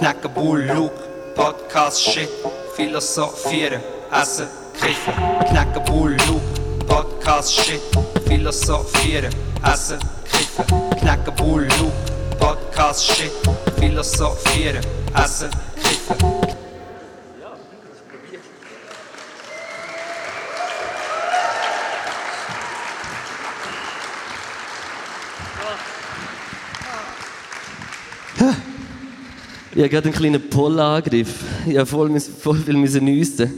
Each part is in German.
knacken Bull, Luke, Podcast, Shit, philosophieren, essen, kiffen. Knacken Bull, Luke, Podcast, Shit, philosophieren, essen, kiffen. Knacken Bull, Luke, Podcast, Shit, philosophieren, essen, kiffen. Ich habe gerade einen kleinen Pollenangriff. Ich habe voll, voll viel müssen nüssen.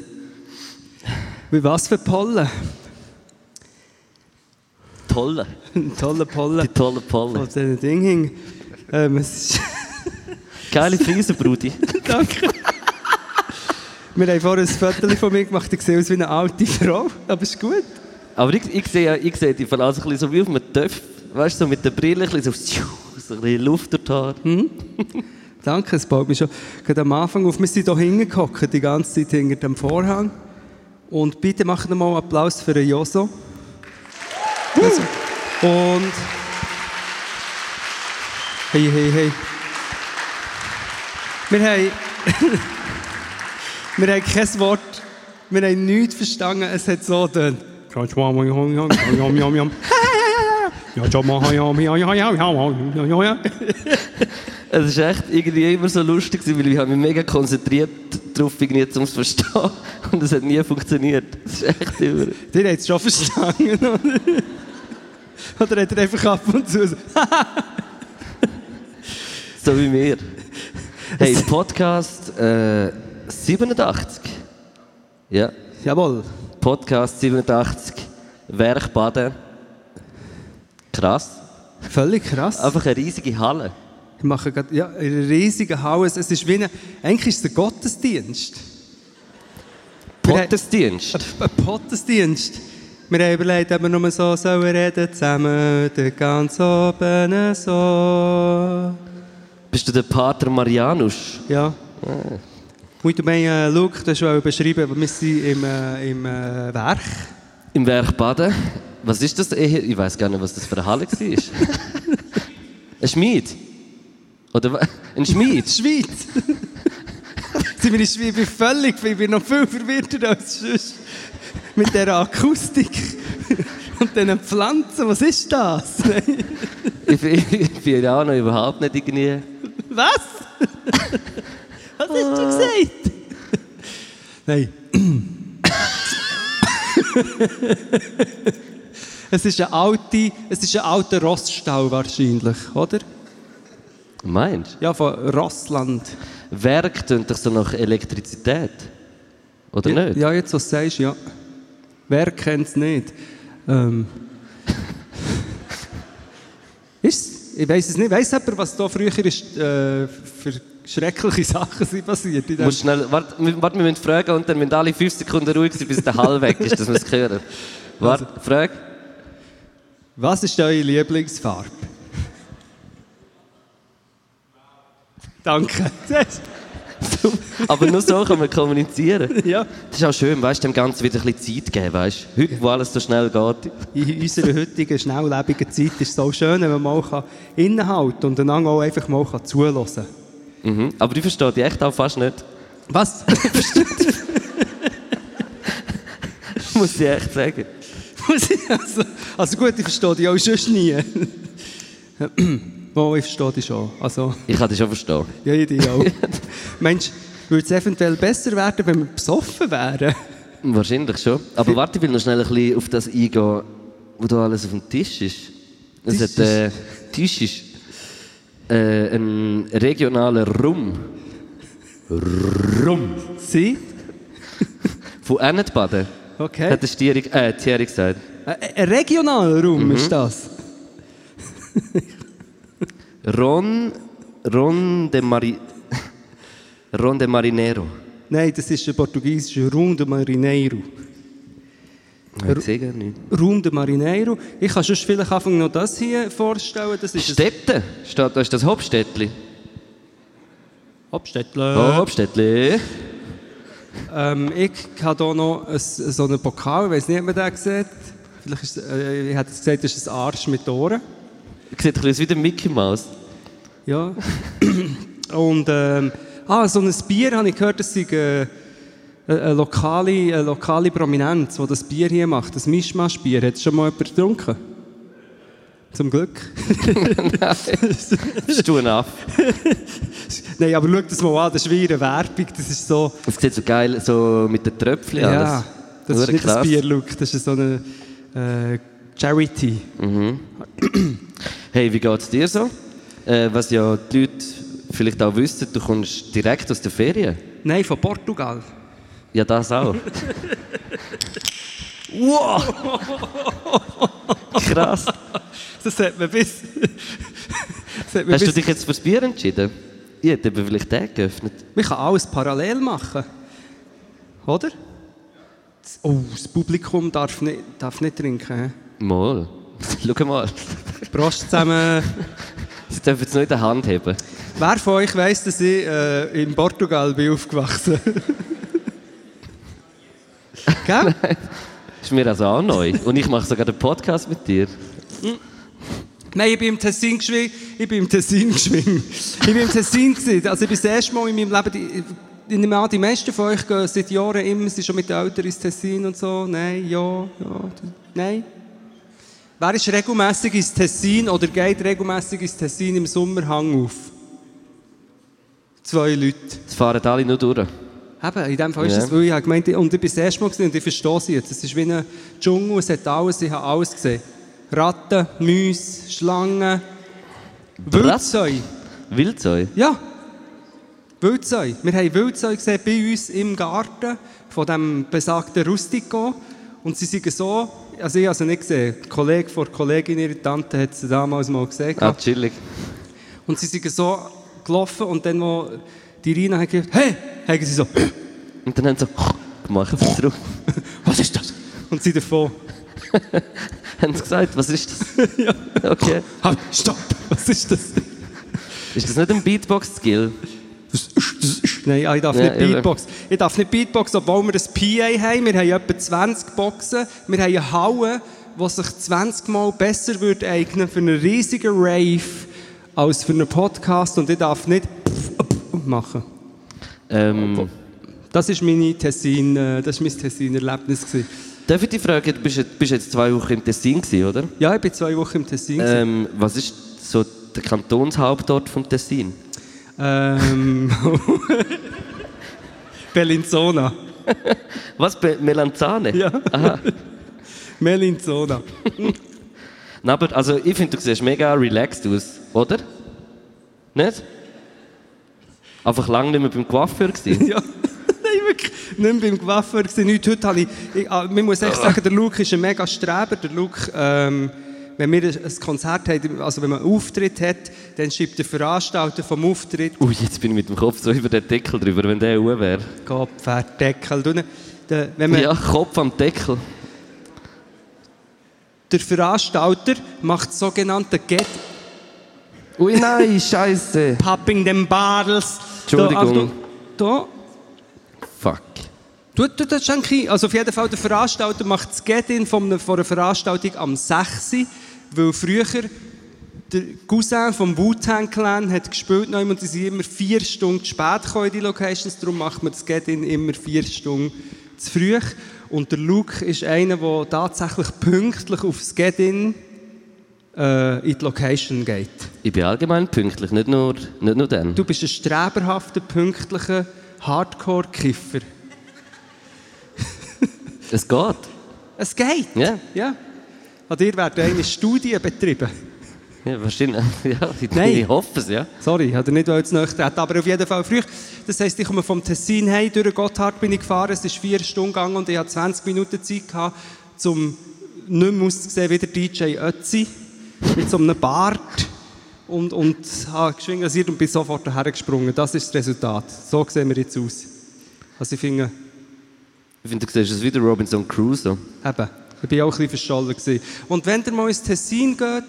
Wie was für Pollen? Tolle. Ein toller Pollen. Die tollen Pollen. Von diesen Dingen. Ähm, es ist Geile Friese, Brudi. Danke. Wir haben vorhin ein Foto von mir gemacht, ich sehe aus wie eine alte Frau, aber ist gut. Aber ich, ich sehe ich sehe die Verlasse ein bisschen so wie auf einem Töpf. Weißt du, so mit der Brille, ein bisschen so, so ein bisschen Luft durch die Haare. Danke, es baut mich schon gerade am Anfang auf. Wir sind hier hingehockt, die ganze Zeit hinter dem Vorhang. Und bitte macht noch mal einen Applaus für den Joso. Und... Hey, hey, hey. Wir haben... wir haben kein Wort... Wir haben nichts verstanden, es hat so getönt. Es ist echt irgendwie immer so lustig, weil ich habe mich mega konzentriert darauf, irgendwie zu verstehen. Und es hat nie funktioniert. Das ist echt immer... Ihr habt es schon verstanden, oder? Oder hat er einfach ab und zu so... So wie wir. Hey, Podcast äh, 87. Ja, Jawohl. Podcast 87. Werkbaden. Krass. Völlig krass. Einfach eine riesige Halle. Ich mache gerade ja, ein riesiges Haus. Es ist wie eine, eigentlich ist es ein Gottesdienst. Gottesdienst. Ein Gottesdienst. Wir haben überlegt, ob wir nur so sollen reden zusammen, den ganz oben so. Bist du der Pater Marianus? Ja. Muito bem, äh, Luke, du hast schon beschrieben, aber wir sind im, äh, im äh, Werk. Im Werkbaden. Was ist das? Ich ich weiß gar nicht, was das für eine Halle war. ein Schmied? Oder ein Schmied? Schweiz. sind wir in Schweiz? Ich bin völlig, ich bin noch viel verwirrter als sonst. Mit dieser Akustik und diesen Pflanzen. Was ist das? ich, bin- ich bin ja auch noch überhaupt nicht irgendwie... Was? Was hast du gesagt? Nein. es ist ein alte, es ist ein alter Roststall wahrscheinlich, oder? Meinst Ja, von Rossland. Werk tönt doch so nach Elektrizität. Oder ja, nicht? Ja, jetzt was du sagst, ja. Wer kennt es nicht? Ähm. ist Ich weiß es nicht. Weiss jemand, was da früher ist, äh, für schreckliche Sachen sind passiert? In Du musst schnell, warte, wir- warte, wir müssen fragen und dann müssen alle fünf Sekunden ruhig sein, bis der Hall weg ist, dass wir es hören. Warte, frag. Was ist eure Lieblingsfarbe? Danke. Aber nur so kann man kommunizieren. ja. Das ist auch schön, weißt dem Ganzen wieder ein bisschen Zeit geben, weißt? Heute, wo alles so schnell geht. In unserer heutigen, schnelllebigen Zeit ist es so schön, wenn man mal kann innehalten und einander auch einfach mal kann zuhören kann. Mhm. Aber ich verstehe dich echt auch fast nicht. Was? Muss ich echt sagen. Muss ich also, also gut, ich verstehe dich auch sonst nie. Oh, ich verstehe dich schon. Also, Ich kann dich schon verstehen. ja, ich dich auch. Mensch, würde es eventuell besser werden, wenn wir besoffen wären? Wahrscheinlich schon. Aber warte, ich will noch schnell ein bisschen auf das eingehen, wo da alles auf dem Tisch ist. Es Tisch hat, äh, Tisch ist äh, ein regionaler Rum. Rum. Sie? Von Ennetbaden. Okay. Hat der Stierig, äh, Thierry gesagt. Ein ein regionaler Raum Mhm. ist das? Ron, Ron de Mari, Ron de Marinero. Nein, das ist der portugiesische Raum de Marineiro. Ich sehe gar nicht. Raum de Marineiro. Ich kann schon vielleicht anfangen noch das hier vorstellen. Das ist Städte. Steht, da ist das Hopstädtli. Abstädtle. Oh, Hopstädtli. Ähm, ich habe hier noch ein, so einen Pokal, ich weiß nicht, ob man den sieht. Vielleicht ist, äh, ich hätte gesagt, das ist ein Arsch mit Ohren. Sieht ein bisschen aus wie der Mickey Mouse. Ja. Und ähm, ah, so ein Bier habe ich gehört, das sei äh, eine, lokale, eine lokale Prominenz, die das Bier hier macht. Das Mischmasch-Bier. Hat es schon mal jemand getrunken? Zum Glück. Bist du ein Aff? Nein, aber schau das mal an, das ist wie eine Werbung. Das ist so... Es sieht so geil so mit den Tröpfchen Ja, alles. das ist nicht das krass. Bier, Luke. Das ist so eine äh, Charity. Hey, wie geht's dir so? Äh, was ja die Leute vielleicht auch wissen, du kommst direkt aus der Ferien. Nein, von Portugal. Ja, das auch. wow! Krass. Das hat man bis... hat man Hast du bis dich jetzt fürs Bier entschieden? Ich hätte eben vielleicht den geöffnet. Man kann alles parallel machen. Oder? Oh, das Publikum darf nicht, darf nicht trinken. Mal. Schau mal. Prost zusammen. Sie dürfen es nur in der Hand haben. Wer von euch weiss, dass ich äh, in Portugal bin aufgewachsen Gell? Ist mir also auch neu. Und ich mache sogar den Podcast mit dir. Nein, ich bin im Tessin geschwingen. Ich bin im Tessin geschwingen. Ich bin im Tessin gewesen. Also ich bin das erste Mal in meinem Leben... Die, ich nehme an, die meisten von euch gehen seit Jahren immer, sie sind schon mit den Eltern ins Tessin und so. Nein, ja, ja, nein. Wer ist regelmässig ins Tessin oder geht regelmässig ins Tessin im Sommer Hang auf? Zwei Leute. Es fahren alle nur durch. Eben, in dem Fall ist es, weil ich habe gemeint, und ich bin das erste Mal gesehen und ich verstehe sie jetzt. Es ist wie ein Dschungel, es hat alles, ich habe alles gesehen. Ratten, Mäuse, Schlangen, Wildsäu. Wildsäu. Ja, Wildsäu. Wir haben Wildsäu gesehen bei uns im Garten von dem besagten Rustico. Und sie sind so, also ich habe sie nicht gesehen, ein Kollege vor Kollegin, ihre Tante hat sie damals mal gesehen. Ah, chillig. Und sie sind so gelaufen und dann, wo die Rina hat gesagt, hey, haben sie so, Und dann haben sie so gemacht zurück. was ist das? Und sie davon. haben sie gesagt, was ist das? ja. Okay. Halt, stopp! Was ist das? Ist das nicht ein Beatbox-Skill? Nein, ich darf Ja, nicht eben. Beatbox. Ich darf nicht Beatbox, obwohl wir ein PA haben. Wir haben etwa 20 Boxen. Wir haben eine Halle, die sich 20 Mal besser würde eignen für einen riesigen Rave als für einen Podcast. Und ich darf nicht machen. Ähm, Das ist meine Tessin, äh, das ist mein Tessin-Erlebnis. darf ich dich fragen, du bist, jetzt- bist jetzt zwei Wochen im Tessin gewesen, oder? Ja, ich war zwei Wochen im Tessin. Ähm, was ist so der Kantonshauptort vom Tessin? Ähm. Bellinzona. Was? Be Melanzane? Ja. Aha. Melinzona. Na, aber also ich finde, du siehst mega relaxed aus, oder? Nicht? Einfach lange nicht mehr beim Coiffeur gewesen. Ja. Nein, wirklich. Nicht mehr beim Coiffeur gewesen. Nicht. Heute habe ich, ich, ah, man muss echt sagen, der Luke ist ein mega Streber. Der Luke, ähm, wenn wir ein Konzert haben, also wenn man einen Auftritt hat, dann schreibt der Veranstalter vom Auftritt, Ui, jetzt bin ich mit dem Kopf so über den Deckel drüber, wenn der Uhr wäre. Kopf, Deckel. du, Der, wenn man, Ja, Kopf am Deckel. Der Veranstalter macht sogenannte Get Ui, nein, Scheiße. Popping them Bottles. Entschuldigung. Da, Achtung, da. Du, du, das ich. Also auf jeden Fall, der Veranstalter macht das Get-In von einer, Veranstaltung am 6. Uhr, weil früher der Cousin vom Wu-Tang Clan hat gespielt noch und die sind immer vier Stunden zu spät gekommen in die Locations, darum macht man das Get-In immer vier Stunden zu früh. Und der Luke ist einer, der tatsächlich pünktlich aufs Get-In äh, in die Location geht. Ich bin allgemein pünktlich, nicht nur, nicht nur dann. Du bist ein streberhafter, pünktlicher Hardcore-Kiffer. Es geht. Es geht. Ja. ja. An dir werden eine Studie betrieben. Ja, wahrscheinlich. Ja, ich, Nein. ich hoffe es, ja. Sorry, ich wollte nicht zu treten, aber auf jeden Fall früh. Das heisst, ich komme vom Tessin heim, durch Gotthard bin ich gefahren, es ist vier Stunden gegangen und ich hatte 20 Minuten Zeit, gehabt, um nicht mehr auszusehen wie der DJ Ötzi, mit so einem Bart und, und habe geschwingt rasiert und bin sofort daher gesprungen. Das ist das Resultat. So sehen wir jetzt aus. Also ich finde, Ich finde, du siehst es wieder Robinson Crusoe. Eben, ich war auch ein bisschen verschollen. Gewesen. Und wenn ihr mal ins Tessin geht,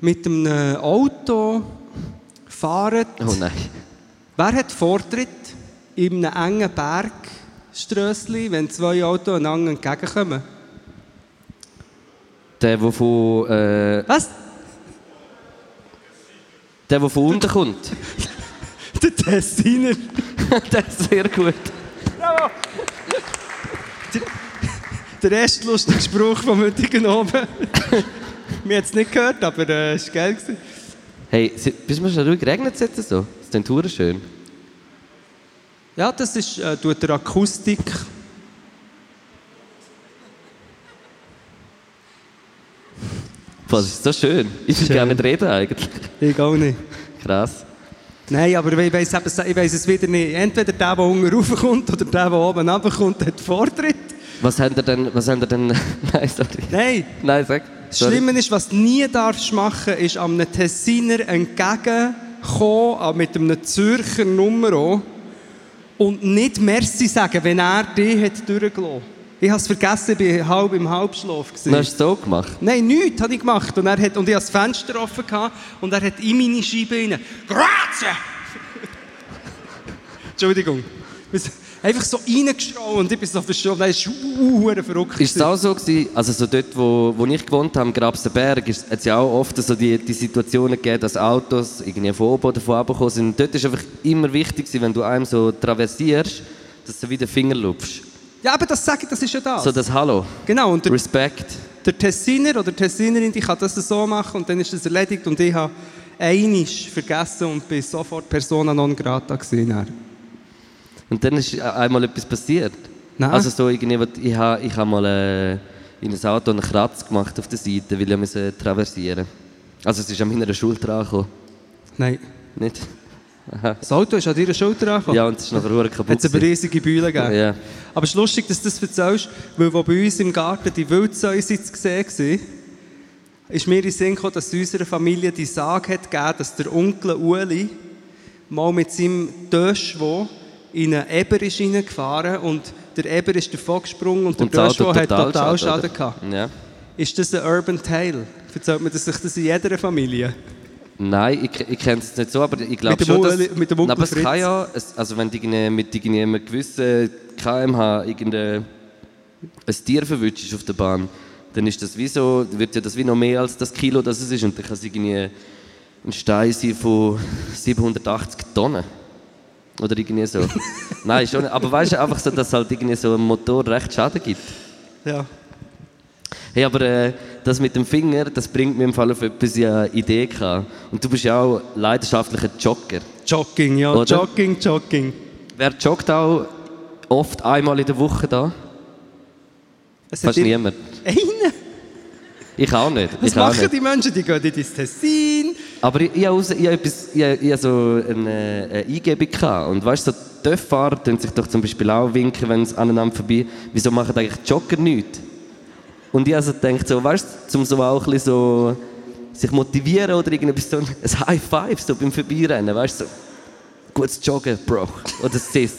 mit einem Auto fahrt, Oh nein. wer hat Vortritt in einem engen Bergströssli, wenn zwei Autos einander entgegenkommen? Der, der von, äh, Was? der, der von unten kommt. Der Tessiner. das ist sehr gut. Der erste lustige Spruch vom heutigen Abend. Wir haben es nicht gehört, aber äh, es war geil. Gewesen. Hey, bist du schon ruhig? Regnet es jetzt so? Das klingt hure schön. Ja, das ist äh, tut der Akustik. Was ist so schön. Ich will Schön. gar nicht reden eigentlich. Ich auch nicht. Krass. Nein, aber ich weiss, eben, ich weiss es wieder nicht. Entweder der, der unten raufkommt, oder der, der oben runterkommt, hat Vortritt. Was haben ihr denn... Was haben denn... Nein, sorry. Nein, Nein, sag. das. Schlimme ist, was du nie darfst machen, ist einem Tessiner entgegenkommen mit einem Zürcher Nummer und nicht Merci sagen, wenn er dich hat durchgelassen Ich habe es vergessen, ich war halb im Halbschlaf. gewesen. Hast du es so gemacht. Nein, nichts habe ich gemacht. Und er, hat, und ich hatte das Fenster offen gehabt, und er hat in meine Scheibe rein. Grazie! Entschuldigung. Einfach so reingeschrien und ich bin so verschwunden. Das ist uh, verrückt. Ist es auch so gewesen, also so dort, wo, wo ich gewohnt habe, am Grabstenberg, ist es ja auch oft so die, die Situationen gegeben, dass Autos irgendwie von oben oder von unten gekommen sind. Und dort ist einfach immer wichtig wenn du einem so traversierst, dass du wieder Finger lupfst. Ja, aber das sage ich, das ist ja das. So das Hallo. genau, und der, Respekt. der Tessiner oder Tessinerin, die kann das so machen und dann ist das erledigt. Und ich habe einisch vergessen und bin sofort Persona non grata dann. Und dann ist einmal etwas passiert. Nein. Also so irgendwie, ich habe ich ha mal äh, in ein Auto einen Kratz gemacht auf der Seite, weil ich musste traversieren. Also es ist an meiner Schulter angekommen. Nein. Nicht? Das Auto ist an deiner Schulter angekommen. Ja, und es ist nachher verdammt kaputt. Hat es gewesen. riesige Bühne gegeben. Ja. Aber es ist lustig, dass du das erzählst, weil wo bei uns im Garten die Wildsäuse zu sehen war, ist mir in den Sinn gekommen, dass unserer Familie die Sage hat gegeben, dass der Onkel Uli mal mit seinem Döschwo in einen Eber ist reingefahren und der Eber ist davon gesprungen und der Und das Döschwo Auto hat total Schaden gehabt. Ja. Ist das ein Urban Tale? Erzählt man das sich das in jeder Familie? Nein, ich, ich kenne es nicht so, aber ich glaube schon, dass... mit dem Onkel aber es kann ja, es, also wenn du mit irgendeinem gewissen kmh irgendein ein Tier verwünschst auf der Bahn, dann ist das wie so, wird ja das wie noch mehr als das Kilo, das es ist und dann kann es irgendwie ein Stein sein von 780 Tonnen. Oder irgendwie so. Nein, schon nicht. Aber weißt du, einfach so, dass halt irgendwie so ein Motor recht Schaden gibt. Ja. Hey, aber äh, das mit dem Finger, das bringt mir im Fall auf etwas eine Idee gehabt. Und du bist ja auch leidenschaftlicher Jogger. Jogging, ja. Oder? Jogging, Jogging. Wer joggt auch oft einmal in der Woche da? Es Fast niemand. Einer? Ich auch nicht. Was ich auch machen nicht. die Menschen? Die gehen in das Tessin. Aber ich, ich habe raus- ich habe etwas, ich, habe- ich habe so eine, eine Eingebung gehabt. Und weißt du, so Töfffahrer tun sich doch zum Beispiel auch winken, wenn sie aneinander vorbei. Wieso machen eigentlich Jogger nichts? Und ich also gedacht, so, weißt du, um so auch ein bisschen so sich motivieren oder irgendetwas so ein High Five so beim Vorbeirennen, weißt du, so gutes Joggen, Bro. Oder Sis.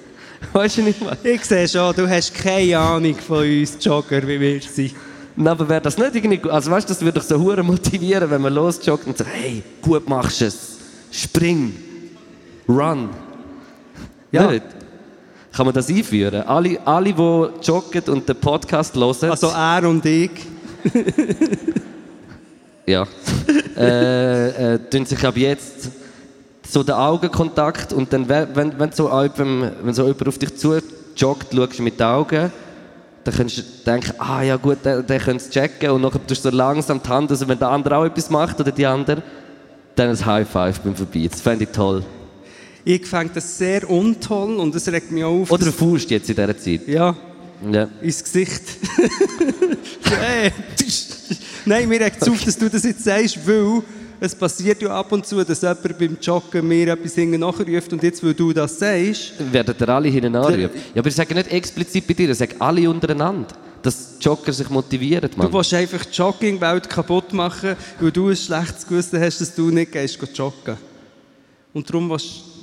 Weißt du nicht, was? Ich sehe schon, du hast keine Ahnung von uns Jogger, wie wir sind. Nein, aber wäre das nicht irgendwie, also weißt du, das würde doch so hure motivieren, wenn man losjoggt und sagt, hey, gut machst du es, spring, run. Ja. Nicht? Kann man das einführen? Alle, alle die joggen und den Podcast hören, Also er und ich. ja, äh, äh, tun sich ab jetzt so den Augenkontakt und dann, we- wenn, wenn, so jemand, wenn so jemand auf dich zu joggt, schaust du mit den Augen, dann kannst du denken, ah ja gut, der, der könnte es checken und nachher tust du so langsam die Hand, also wenn der andere auch etwas macht oder die andere, dann ein High Five beim Vorbei. Das fände ich toll. Ich fände das sehr untoll und das regt mich auch auf. Oder Faust jetzt in dieser Zeit. Ja, Ja. ins Gesicht. Hey. Nein, mir regt es auf, dass du das jetzt sagst, weil es passiert ja ab und zu, dass jemand beim Joggen mir etwas hinten nachruft und jetzt, weil du das sagst, Werden ihr alle hinten anrufen? Ja, aber ich sage nicht explizit bei dir, ich sage alle untereinander, dass Jogger sich motivieren, Mann. du willst einfach die Joggingwelt kaputt machen, weil du ein schlechtes Gewissen hast, dass du nicht gehst joggen. Und darum willst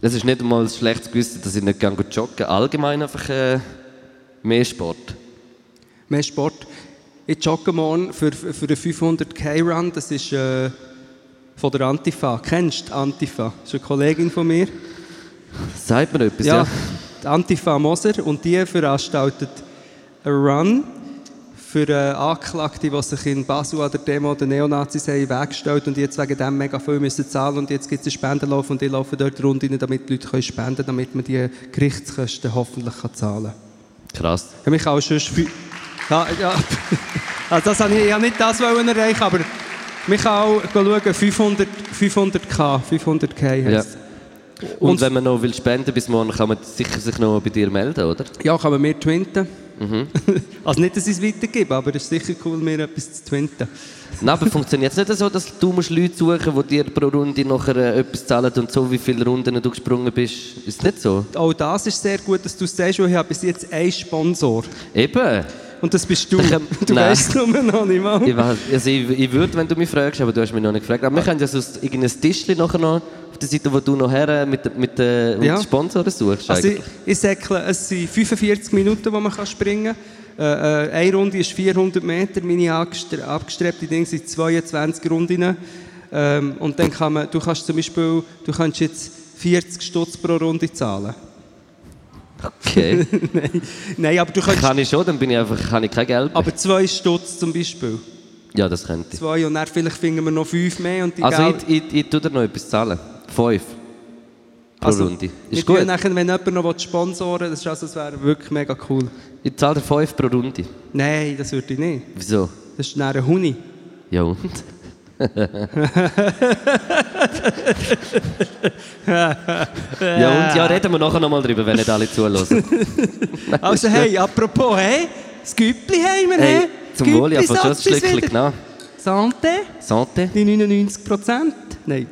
Es ist nicht einmal ein schlechtes Gewissen, dass ich nicht gerne joggen Allgemein einfach äh, mehr Sport. mehr Sport. Ich jogge morgen für, für einen 500k-Run, das ist äh, von der Antifa. Kennst du Antifa? Das ist eine Kollegin von mir. Sagt mir etwas, ja? Ja, die Antifa Moser und die veranstaltet einen Run für äh, Anklagte, die sich in Basel an der Demo der Neonazis haben weggestellt und jetzt wegen dem mega viel müssen zahlen und jetzt gibt es einen Spendenlauf und die laufen dort rund rein, damit die Leute können spenden können, damit man die Gerichtskosten hoffentlich kann zahlen kann. Krass. Ja, mich auch schon ja, ja. Also das habe ich, ich habe nicht das wollen erreichen, aber mich auch schauen, 500, 500k, 500k Ja. Und, Und- wenn man noch will spenden bis morgen, kann man sicher sich noch bei dir melden, oder? Ja, kann man mir twinten. Mhm. also nicht, dass ich es weitergebe, aber es ist sicher cool, mir etwas zu twinten. Nein, aber funktioniert es nicht so, dass du musst Leute suchen die dir pro Runde nachher äh, etwas zahlen und so, wie viele Runden du gesprungen bist? Ist es nicht so? Auch das ist sehr gut, dass du es sagst, weil ich habe bis jetzt einen Sponsor. Eben. Und das bist du. Ich hab- Du Nein. weißt es nur noch nicht mal. Ich, also ich, ich würde, wenn du mich fragst, aber du hast mich noch nicht gefragt. Aber wir können ja so irgendein Tischchen nachher noch der Seite, wo du noch her mit, mit, äh, mit Ja. Sponsoren suchst. Also ich, ich säckle, es sind 45 Minuten, die man kann springen kann. Äh, äh, eine Runde ist 400 Meter, meine abgestre abgestrebte Dinge sind 22 Runden. Ähm, und dann kann man, du kannst zum Beispiel, du kannst jetzt 40 Stutz pro Runde zahlen. Okay. Nein. Nein, aber du kannst, kann ich schon, dann bin ich einfach, kann ich kein Geld mehr. aber zwei Stutz zum Beispiel. Ja, das könnte ich. Zwei und dann vielleicht finden wir noch fünf mehr und die Also Geld- ich, ich, ich tue dir noch etwas zahlen. Fünf. Pro Also, Runde. Ist gut. Nachher, wenn jemand noch sponsoren das, also, das wäre wirklich mega cool. Ich zahle dir fünf pro Runde. Nein, das würde ich nicht. Wieso? Das ist dann ein Huni. Ja und? ja und? Ja, reden wir nachher nochmal drüber, wenn nicht alle zulassen. Also hey, apropos, hey, das Güppli haben wir, Hey, zum Wohl, ja, fast schon ein Schlückchen genommen. Santé, Santé. die 99 Prozent. Nein.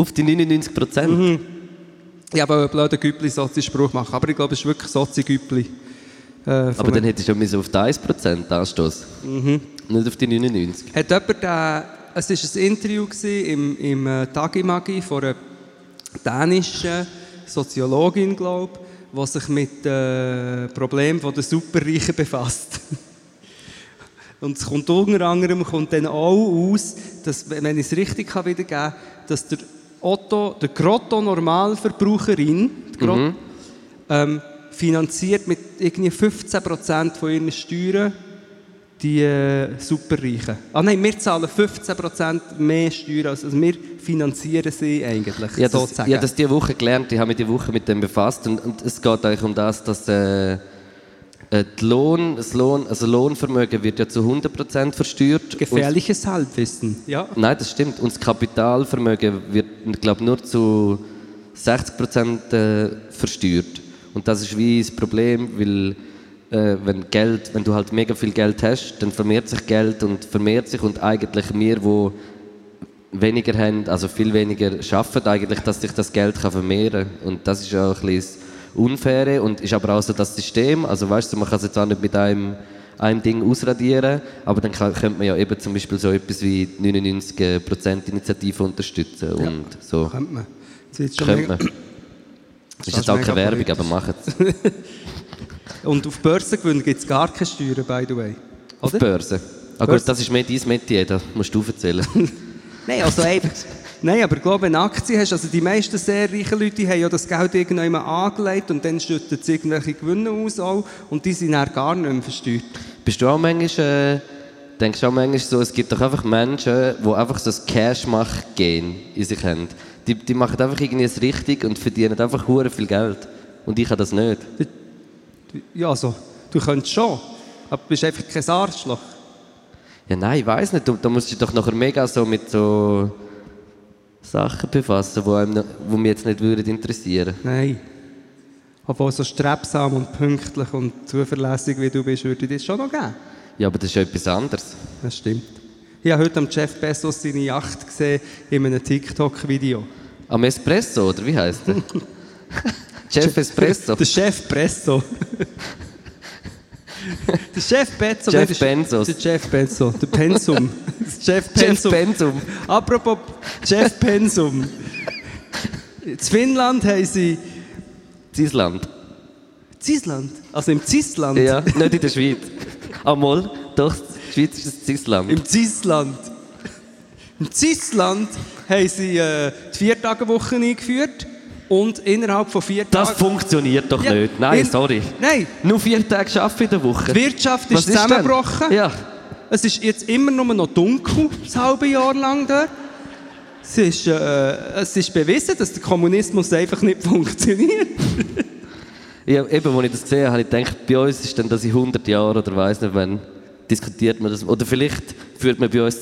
Auf die 99 Prozent. Mhm. Ich wollte einen blöden Güppli-Sozi-Spruch machen, aber ich glaube, es ist wirklich Sozi-Güppli. Äh, Aber dann hättest du schon auf die 1 Prozent anstoßen. Nicht auf die 99. Hat jemand, äh, es war ein Interview im, im äh, Tagimagi von einer dänischen Soziologin, glaube ich, die sich mit äh, Problemen der Superreichen befasst. Und es kommt unter anderem kommt dann auch aus, dass, wenn ich es richtig kann wiedergeben kann, dass der Otto, der Grotto-Normalverbraucherin, die Grot- ähm, finanziert mit irgendwie 15% von ihren Steuern die äh, Superreichen. Ah nein, wir zahlen 15% mehr Steuern, als also wir finanzieren sie eigentlich, Ich habe das, sozusagen. habe das diese Woche gelernt, ich habe mich diese Woche mit dem befasst und, und es geht eigentlich um das, dass äh, äh, Lohn, das Lohn, also Lohnvermögen wird ja zu 100% versteuert. Gefährliches Halbwissen. Ja. Nein, das stimmt. Und das Kapitalvermögen wird, ich glaube, nur zu 60% äh, versteuert. Und das ist wie das Problem, weil äh, wenn, Geld, wenn du halt mega viel Geld hast, dann vermehrt sich Geld und vermehrt sich und eigentlich wir, wo weniger haben, also viel weniger schaffen, eigentlich, dass sich das Geld kann vermehren kann. Und das ist ja auch ein bisschen Unfaire und ist aber auch so das System. Also weißt du, man kann es jetzt auch nicht mit einem, einem Ding ausradieren, aber dann kann, könnte man ja eben zum Beispiel so etwas wie die 99%-Initiative unterstützen und so. Könnte man. Das Könnte man. Ist Das jetzt auch keine Werbung, aber macht es. Und auf Börsengewinn gibt es gar keine Steuern, by the way. Auf Oder? Börse. Ah Börse. gut, das ist mehr dein Metier, das musst du erzählen. Nein, also einfach. Nein, aber ich glaube, wenn du Aktien hast, also die meisten sehr reichen Leute haben ja das Geld irgendwann angelegt und dann schütten sie irgendwelche Gewinne aus auch, und die sind dann gar nicht mehr versteuert. Bist du auch manchmal, äh, denkst du auch manchmal so, es gibt doch einfach Menschen, die einfach so das Cash-Mach-Gen in sich haben. Die, die machen einfach irgendwie es richtig und verdienen einfach hure viel Geld. Und ich habe das nicht. Ja, also, du könntest schon, aber du bist einfach kein Arschloch. Ja nein, ich weiß nicht, da musst du dich doch nachher mega so mit so Sachen befassen, die einem, wo mich jetzt nicht würden interessieren. Nein. Obwohl so strebsam und pünktlich und zuverlässig wie du bist, würde ich das schon noch geben. Ja, aber das ist etwas anderes. Das stimmt. Ich habe heute am Jeff Bezos seine Yacht gesehen in einem TikTok-Video. Am Espresso, oder wie heißt der? Chef Espresso. Der Chef Presso. der Chef Bezos. Jeff nein, der- Jeff Bezos. Der Pensum. Der Chef Chef Pensum. Pensum. Apropos Jeff Pensum. In Finnland haben sie... Island. Zisland? Also im Zisland? Ja, nicht in der Schweiz. Amol, doch, die Schweiz ist ein Island. Im Zisland. Im Zisland haben sie äh, die Viertagewoche eingeführt. Und innerhalb von vier Das Tagen... funktioniert doch Ja, nicht. Nein, in- sorry. Nein, Nur vier Tage arbeiten in der Woche. die Wirtschaft ist zusammengebrochen. Ja. Es ist jetzt immer nur noch dunkel, das halbe Jahr lang dort. Es ist, äh, es ist bewiesen, dass der Kommunismus einfach nicht funktioniert. ja. Eben, als ich das gesehen habe, habe ich gedacht, bei uns ist dann das in 100 Jahren oder weiss nicht wann, diskutiert man das. Oder vielleicht führt man bei uns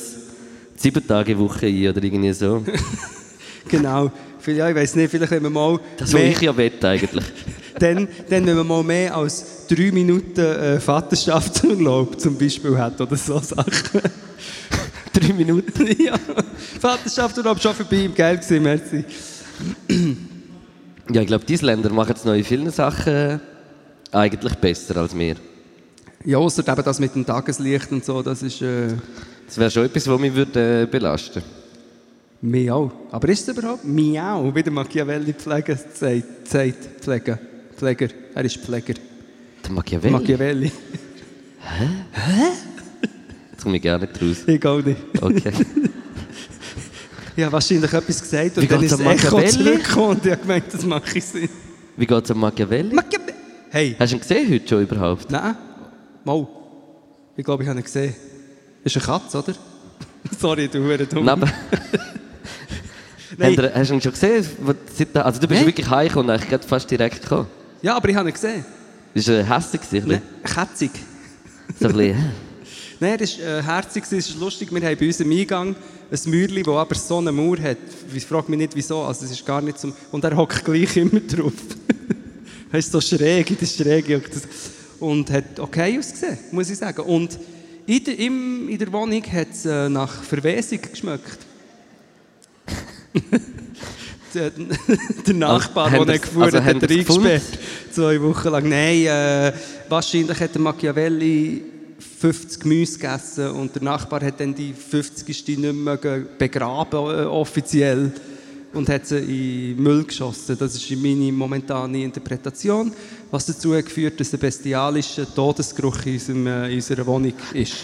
sieben Tage Woche ein oder irgendwie so. Genau. Ja, ich weiß nicht, vielleicht wenn man mal Das, mehr, ich ja wette eigentlich. dann, dann, wenn man mal mehr als drei Minuten äh, Vaterschaftsurlaub zum Beispiel hat oder so Sachen. Drei Minuten. ja, Vaterschaftsurlaub schon vorbei, im Geld gewesen, merci. Ja, ich glaube, diese Länder machen es noch in vielen Sachen äh, eigentlich besser als wir. Ja, außer eben das mit dem Tageslicht und so, das ist äh, Das wäre schon etwas, was mich würde, äh, belasten Miau. Aber ist es überhaupt? Miau, wie der Machiavelli Pfleger sagt. sagt Pfleger. Pfleger. Er ist Pfleger. Der Machiavelli? Machiavelli. Jetzt komme ich gar nicht raus. Ich auch nicht. Okay. Ich habe wahrscheinlich etwas gesagt Wie und dann geht's ist das Echo Machiavelli? zurückgekommen und ich habe gemeint, das mache ich Sinn. Wie geht es um Machiavelli? Machiavelli. Hey, Hast du ihn gesehen heute schon überhaupt? nein. Mal. Ich glaube, ich habe ihn gesehen. Ist eine Katze, oder? Sorry, du Hure dumm. Nein. Habt ihr- Hast du ihn schon gesehen? Also du bist Nein. wirklich heimgekommen und eigentlich fast direkt gekommen. Ja, aber ich habe ihn gesehen. Das war hässlich. ein bisschen. Ne? Kätzig. So ein bisschen? Nein, das ist äh, herzig, es ist lustig. Wir haben bei uns im Eingang ein Mäuerchen, das aber so eine Mauer hat. Ich frage mich nicht, wieso. Also, es ist gar nicht zum... Und er hockt gleich immer drauf. er ist so schräg, der das. Und hat okay ausgesehen, muss ich sagen. Und in der, im, in der Wohnung hat es äh, nach Verwesung geschmeckt. der, der Nachbar, haben den er das- geführt also hat, hat er das eingesperrt. Zwei Wochen lang. Nein, äh, wahrscheinlich hat der Machiavelli 50 Gemüse gegessen und der Nachbar hat dann die 50. nicht mehr begraben, äh, offiziell, und hat sie in den Müll geschossen. Das ist meine momentane Interpretation, was dazu hat geführt dass ein bestialischer Todesgeruch in, unserem, äh, in unserer Wohnung ist.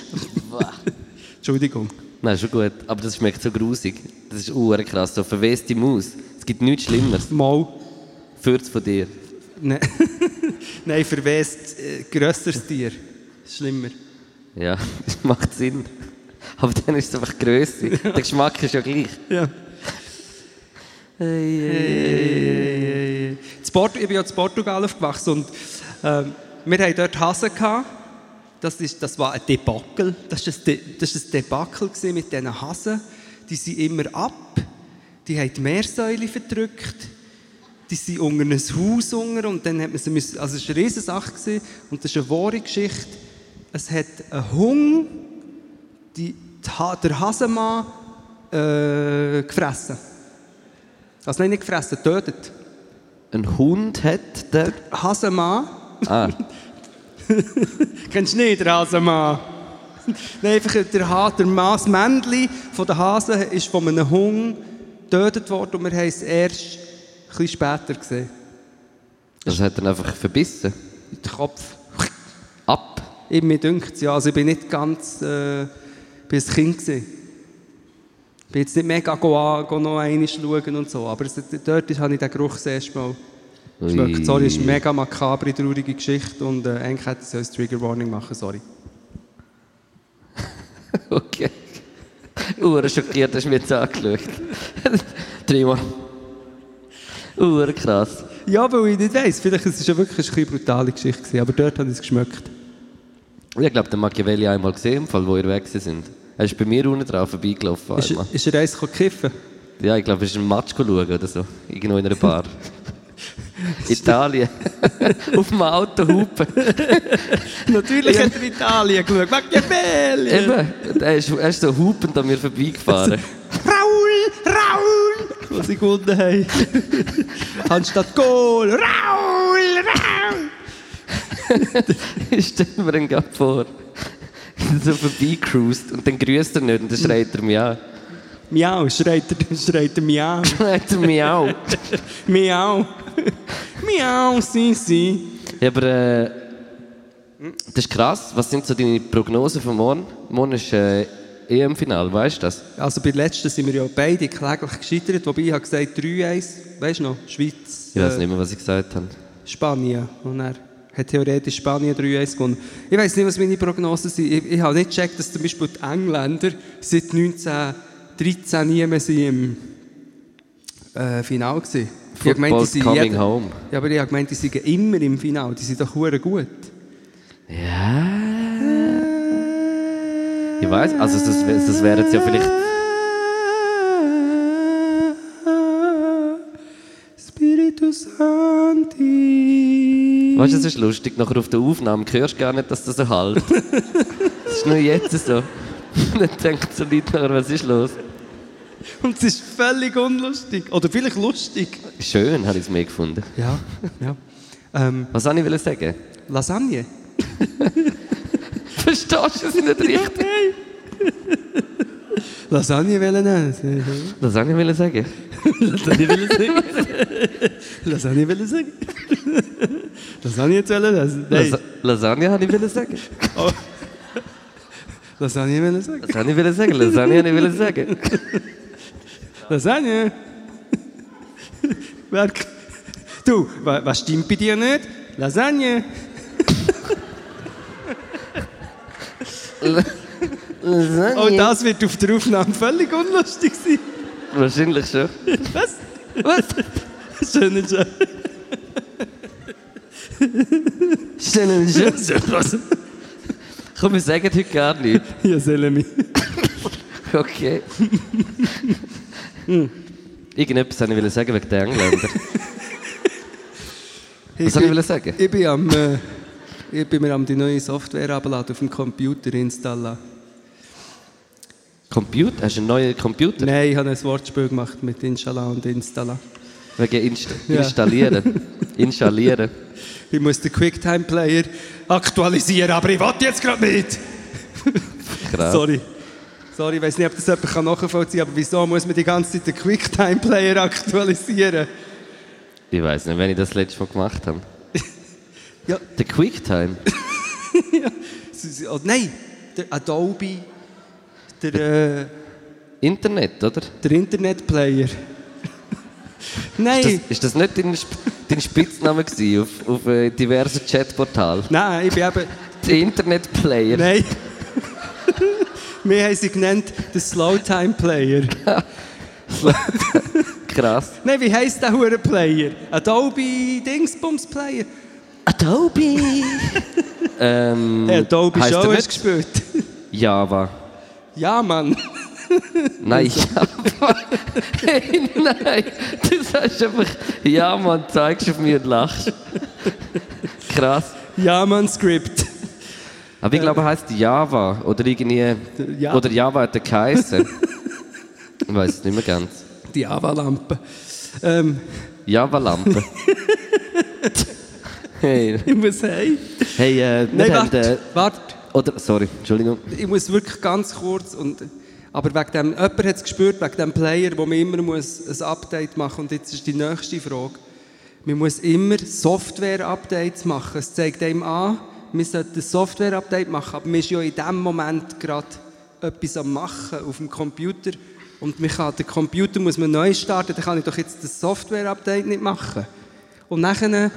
Entschuldigung. Nein, schon gut. Aber das schmeckt so grusig. Das ist uhr krass. So verweste Maus. Es gibt nichts Schlimmeres. Mal. Für's von dir. Nein, Nein verwest äh, grösseres Tier. Schlimmer. Ja, das macht Sinn. Aber dann ist es einfach grösser. Der Geschmack ist ja gleich. Ja. In Port ich bin ja in Portugal aufgewachsen und ähm, wir hatten dort Hasen. Gehabt. Das, ist, das war ein Debakel. Das war ein, das ist ein Debakel mit diesen Hasen. Die sind immer ab. Die haben die Meersäule verdrückt. Die sind unter ein Haus unter und dann hat man sie müssen, also es war eine Riesensache gewesen, und das ist eine wahre Geschichte. Es hat einen Hund, die, der Hasenmann äh, gefressen. Also nein, nicht gefressen, tötet. Ein Hund hat der. Hasenmann. Ah, Kennst du nicht, der Hasenmann? Nein, einfach der, ha der Ma- das Männchen von der Hase ist von einem Hund getötet worden und wir haben es erst ein bisschen später gesehen. das hat er einfach verbissen. In den Kopf. Ich, mir dünkt ja, also ich bin nicht ganz, äh, bin ein Kind gewesen. Ich bin jetzt nicht mega go, noch einmal schauen und so, aber es, dort ist- habe ich den Geruch das erste Mal geschmeckt. Sorry, es ist eine mega makabre, traurige Geschichte und äh, eigentlich hätte sie als Trigger Warning machen, sorry. Okay. Uhr schockiert, hast du mir jetzt angeschaut. Dreimal. Uhr krass. Ja, weil ich nicht weiss, vielleicht ist es ja wirklich eine brutale Geschichte gewesen, aber dort habe ich es geschmeckt. Ich glaube, den Machiavelli einmal gesehen, Fall, wo ihr weg sind. Er ist bei mir unten drauf vorbeigelaufen. Ist, einmal. ist er eins kiffen? Ja, ich glaube, er ist ein Match schauen oder so. Irgendwo in einer Bar. Italien. Auf dem Auto hupen. Natürlich hat er Italien geschaut. Machiavelli! Eben, er ist, er ist so hupend an mir vorbeigefahren. Raul! Raul! Was sie gewonnen haben. Anstatt Goal! Raul! Raul! ich stelle mir den gerade vor. so vorbeicruist und dann grüßt er nicht und dann schreit er mich an. Miau, schreit er, schreit er Miau. Schreit er mich an. Miau. Miau, si, si. Ja, aber äh, das ist krass. Was sind so deine Prognosen für morgen? Morgen ist äh, EM-Final, weißt du das? Also bei letzten sind wir ja beide kläglich gescheitert, wobei ich habe gesagt 3-1, weißt du noch, Schweiz, Ich weiß äh, nicht mehr, was ich gesagt habe. Spanien. Und er hat theoretisch Spanien 3-1 gewonnen. Ich weiß nicht, was meine Prognosen sind. Ich, ich habe nicht gecheckt, dass zum Beispiel die Engländer seit 1913 nie mehr sind im äh, Final waren. Ich habe gemeint, die Football's sind coming jeden- home. Ja, aber ich habe gemeint, die sind immer im Final. Die sind doch hure gut. Ja. Ich weiß, also das, das wäre jetzt ja vielleicht. Weißt du, es ist lustig, nachher auf der Aufnahme hörst du gar nicht, dass das so halt. Das ist nur jetzt so. Dann denken so Leute nachher, was ist los? Und es ist völlig unlustig. Oder vielleicht lustig. Schön, habe ich es mir gefunden. Ja, ja. Ähm, Was soll ich sagen? Lasagne. Verstehst du es nicht richtig? Lasagne wollen soll ich wollen sagen? Lasagne wollen sagen. Lasagne wollen sagen. Lasagne jetzt wollen lesen. Nein. Lasa Lasagne habe ich wollen sagen. Lasagne wollen sagen. Was habe ich wollen sagen? Lasagne habe ich sagen. Lasagne. Du, wa- was stimmt bei dir nicht? Lasagne. Lasagne? Oh, das wird auf der Aufnahme völlig unlustig sein. Wahrscheinlich schon. Was? Was? Schön, schön. Stellen Sie schon. Komm, wir sagen heute gar nicht. Ja, Selemi. Okay. Irgendetwas wollte ich sagen wegen der Engländer. Was soll ich sagen? Ich bin, am, äh, ich bin mir am die neue Software abladen auf dem Computer installieren. Computer? Hast du einen neuen Computer? Nein, ich habe ein Wortspiel gemacht mit Inshallah und Installa. Wegen Inst Ja. Installieren. Installieren. Ich muss den QuickTime-Player aktualisieren, aber ich will jetzt gerade nicht. Krass. Sorry. Sorry, ich weiß nicht, ob das jemand nachvollziehen kann, aber wieso muss man die ganze Zeit den QuickTime-Player aktualisieren? Ich weiß nicht, wenn ich das letzte Mal gemacht habe. Ja, Der QuickTime. sie- oh, nein, der Adobe, der, äh, Internet, oder? der Internetplayer. Nein, das, ist das nicht dein, dein Spitzname gewesen auf, auf äh, diversen Chatportalen? nein, ich bin eben... Der Internetplayer. Nein. Wir haben sie genannt den Slowtime-Player. Krass. Nein, wie heisst der hure Player? Adobe Dingsbums-Player. Adobe. ähm, Hey, Adobe Show hast du gespielt. Java. Ja, Mann. Nein, Java. hey, nein. Du sagst einfach, ja Mann, zeigst auf mich und lachst. Krass. Ja, Mann, Script. Aber ich glaube, er heisst Java. Oder irgendwie. Ja. Oder Java hat er geheißen. Ich weiß es nicht mehr ganz. Die Java-Lampe. Ähm, Java-Lampe. hey, ich muss heim. hey äh, wir Nein, haben. warte. Äh, Warte. oder, sorry, Entschuldigung. Ich muss wirklich ganz kurz. Und, aber wegen dem, jemand hat es gespürt, wegen dem Player, wo man immer muss ein Update machen muss. Und jetzt ist die nächste Frage. Man muss immer Software-Updates machen. Es zeigt einem an, man sollte ein Software-Update machen, aber man ist ja in dem Moment gerade etwas am Machen auf dem Computer. Und man kann, den Computer muss man neu starten, dann kann ich doch jetzt das Software-Update nicht machen. Und nachher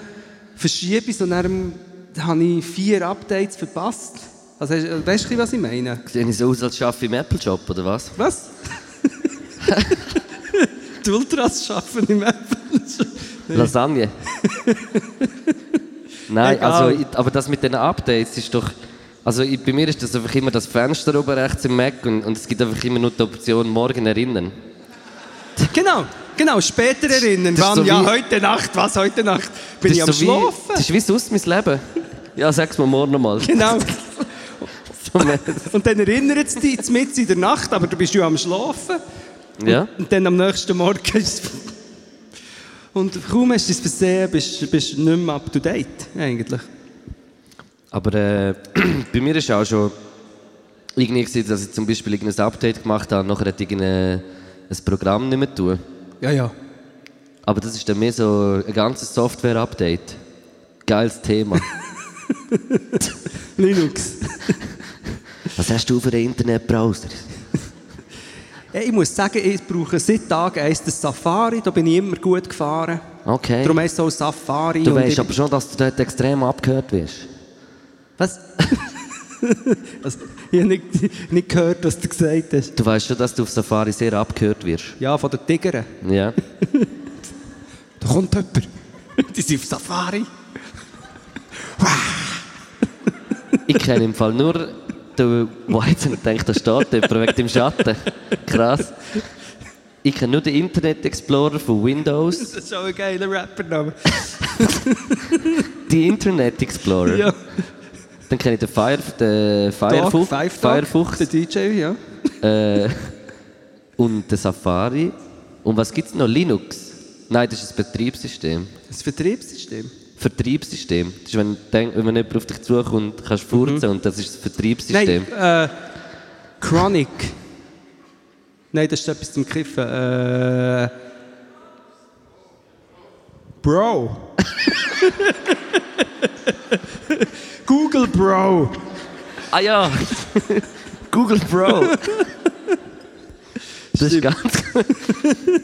verschiebe ich es und dann habe ich vier Updates verpasst. Also, hast- weißt du, was ich meine? Sehe ich so aus, als schaffe ich im Apple-Job, oder was? Was? die Ultras schaffen im Apple. Lasagne. Nein, Egal. also, aber das mit den Updates ist doch. Also ich, bei mir ist das einfach immer das Fenster oben rechts im Mac und, und es gibt einfach immer nur die Option morgen erinnern. Genau, genau, später erinnern. das Wann? so ja, wie- heute Nacht, was heute Nacht? Bin ich am so wie- Schlafen? Das ist wie sonst mein Leben. Ja, sag's mir morgen nochmal. Genau. Und dann erinnert es dich mit in der Nacht, aber du bist ja am Schlafen. ja? Und dann am nächsten Morgen ist Und kaum hast du es versehen, bist bist du nicht mehr up to date, eigentlich. Aber äh, bei mir ist auch schon irgendwie gewesen, dass ich zum Beispiel irgendein Update gemacht habe und nachher hat irgendein ein Programm nicht mehr tun. Ja, ja. Aber das ist dann mehr so ein ganzes Software-Update. Geiles Thema. Linux. Was hast du für einen Internetbrowser? Ich muss sagen, ich brauche seit Tag 1 das Safari, da bin ich immer gut gefahren. Okay. Darum heisst es auch Safari. du weißt aber schon, dass du dort extrem abgehört wirst. Was? also, ich habe nicht, nicht gehört, was du gesagt hast. Du weißt schon, dass du auf Safari sehr abgehört wirst. Ja, von den Tigern. Ja. Da kommt jemand. Die sind auf Safari. Ich kenne im Fall nur den, wo jetzt nicht denkt, da steht jemand wegen dem Schatten. Krass. Ich kenne nur den Internet Explorer von Windows. Das ist schon ein geiler Rappername. Die Internet Explorer. Ja. Dann kenne ich den, Fire, den Firefox. Dog, Firefox. Der DJ, ja. Äh, und den Safari. Und was gibt es noch? Linux? Nein, das ist ein Betriebssystem. Das Vertriebssystem. Vertriebssystem. Das ist, wenn, denk- wenn jemand auf dich zukommt, kannst du furzen und das ist das Vertriebssystem. Nein, äh, Chronic. Nein, das ist etwas zum Kiffen. Äh, Bro. Google Bro. Ah ja! Google Pro! Das ist ganz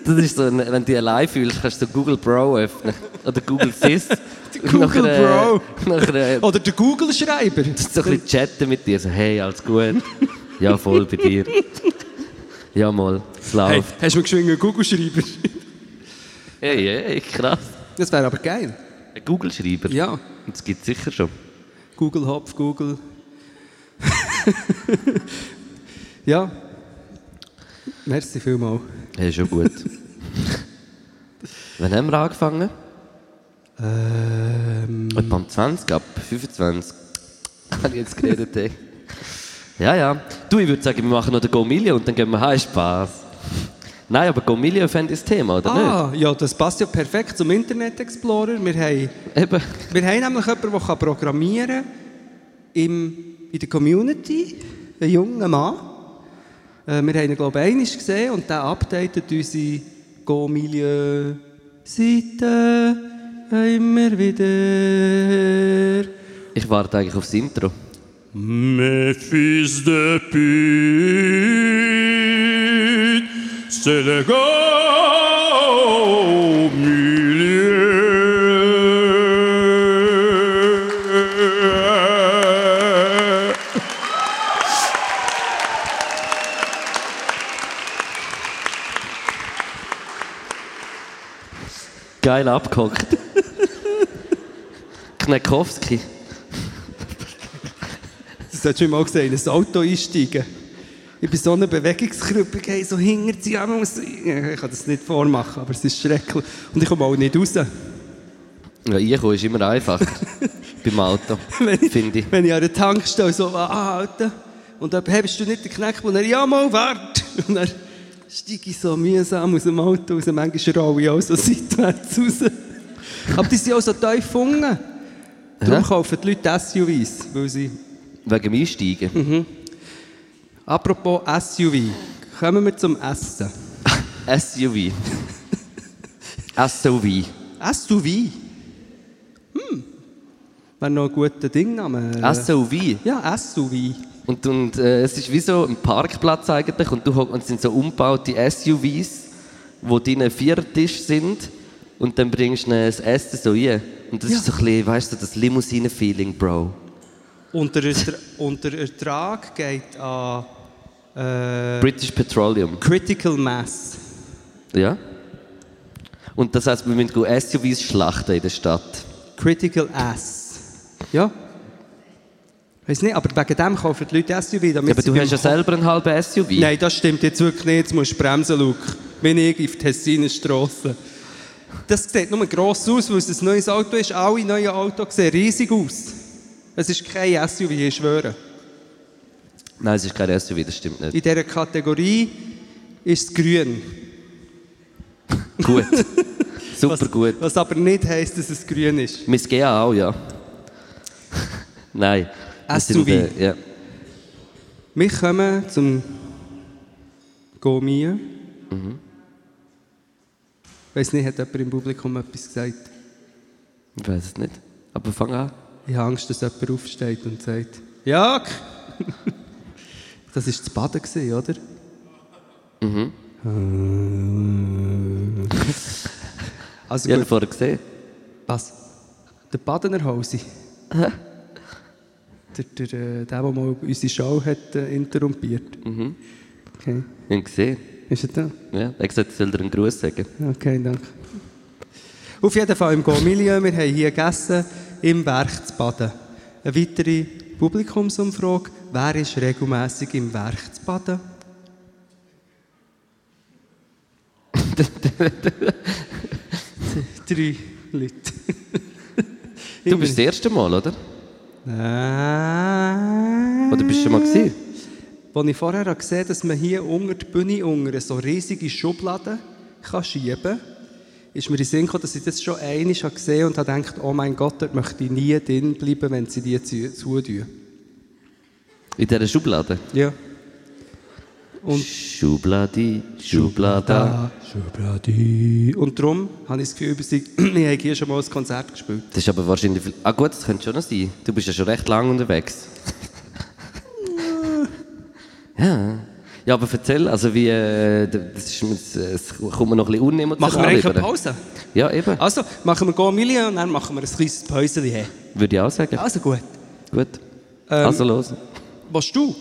Das ist so, wenn du dich allein fühlst, kannst du Google Pro öffnen. Oder Google Sys. Google Pro. Nachher äh, Oder der Google-Schreiber. so ein bisschen chatten mit dir. So, hey, alles gut? Ja, voll bei dir. Ja, mal, es Hey, läuft. hast du mir geschwind einen Google-Schreiber? Hey, hey, krass. Das wäre aber geil. Ein Google-Schreiber? Ja. Das gibt es sicher schon. Google Hopf, Google. ja. Merci vielmals. Hey, schon gut. Wann haben wir angefangen? Ähm, Etwa am 20, ab 25. Habe ich jetzt geredet, ey. Ja, ja. Du, ich würde sagen, wir machen noch den Gomilio und dann gehen wir heim. Spaß. Nein, aber Gomilio fände ich das Thema, oder ah, ja, das passt ja perfekt zum Internet Explorer. Wir haben, nicht? Eben. wir haben nämlich jemanden, der kann programmieren im, in der Community. Ein junger Mann. Äh, wir haben ihn, glaube ich, einmal gesehen und der updatet unsere Go-Milieu-Seite immer wieder. Ich warte eigentlich aufs Intro. Mes fils de pute, c'est le gars Geil abgehockt. Knekowski. Das hast du schon mal gesehen, in ein Auto einsteigen. Ich bin so eine Bewegungsgruppe, gehe so hinter sie an. muss- Ich kann das nicht vormachen, aber es ist schrecklich. Und ich komme auch nicht raus. Ja, einkommen ist immer einfacher. beim Auto. Wenn ich, Finde ich. wenn ich an der Tankstelle so anhalte und dann hast du nicht den Kneck, und er ja mal wart. Und dann steige ich so mühsam aus dem Auto raus. Manchmal raue ich auch so seitwärts raus. Aber die sind auch so tief gefunden. Darum kaufen die Leute SUVs, weil sie Wegen dem Einsteigen. Mhm. Apropos SUV, kommen wir zum Essen. SUV. SUV. SUV? Wäre noch ein guter Dingname. SUV. Ja, SUV. Und, und äh, es ist wie so ein Parkplatz eigentlich und, du, und es sind so umgebaute SUVs, wo deine Viertisch sind und dann bringst du das Essen so rein. Und das Ja. ist so ein bisschen, weißt du, das Limousine-Feeling, Bro. Und der, und der Ertrag geht an äh, British Petroleum. Critical Mass. Ja? Und das heisst, wir müssen SUVs schlachten in der Stadt. Critical Ass. Ja? Weiß nicht, aber wegen dem kaufen die Leute SUV. Damit Ja, aber du hast ja selber einen halben SUV. Nein, das stimmt jetzt wirklich nicht. Jetzt musst du bremsen, Luke. Wenn ich auf Tessiner Strasse. Das sieht nur gross aus, weil es ein neues Auto ist. Alle neuen Autos sehen riesig aus. Es ist kein SUV, ich schwöre. Nein, es ist kein SUV, das stimmt nicht. In dieser Kategorie ist es grün. Gut. Super was, gut. Was aber nicht heisst, dass es grün ist. Miss GA auch, ja. Nein. SUV. Ja. Wir kommen zum Gomien. Mhm. Ich weiss nicht, hat jemand im Publikum etwas gesagt? Ich weiß es nicht. Aber fang an. Ich habe Angst, dass jemand aufsteht und sagt, ja. das war das Baden, oder? Also Ich habe vorher gesehen. was? Der Badener Hausi? Der, der, äh, der, der mal unsere Show hat äh, interrumpiert. Mhm. Okay. Ich habe gesehen. Ist er da? Ja, er hat gesagt, ich soll dir einen Gruß sagen. Okay, danke. Auf jeden Fall im Go-Milieu, wir haben hier gegessen, im Werk zu baden. Eine weitere Publikumsumfrage. Wer ist regelmässig im Werk zu baden? Drei Leute. Du bist das erste Mal, oder? Nein. Oder bist du schon mal gewesen? Als ich vorher habe gesehen habe, dass man hier unter die Bühne unter so riesige Schubladen kann schieben kann, ist mir in den Sinn gekommen, dass ich das schon einmal habe gesehen und habe gedacht, oh mein Gott, dort möchte ich nie drin bleiben, wenn sie die zu- zutun. In dieser Schublade. Ja. Und Schubladi, Schublada. Schublade. Und darum habe ich das Gefühl, wir haben hier schon mal ein Konzert gespielt. Das ist aber wahrscheinlich viel. Ah gut, das könnte schon noch sein. Du bist ja schon recht lange unterwegs. ja. Ja, aber erzähl, also wie, äh, das ist, es kommt mir noch ein bisschen unemotional Machen wir eigentlich eine. Pause? Ja, eben. Also, machen wir Go-Milieu und dann machen wir ein kleines Päuschen. Würde ich auch sagen. Also gut. Gut. Ähm, also los. Was du?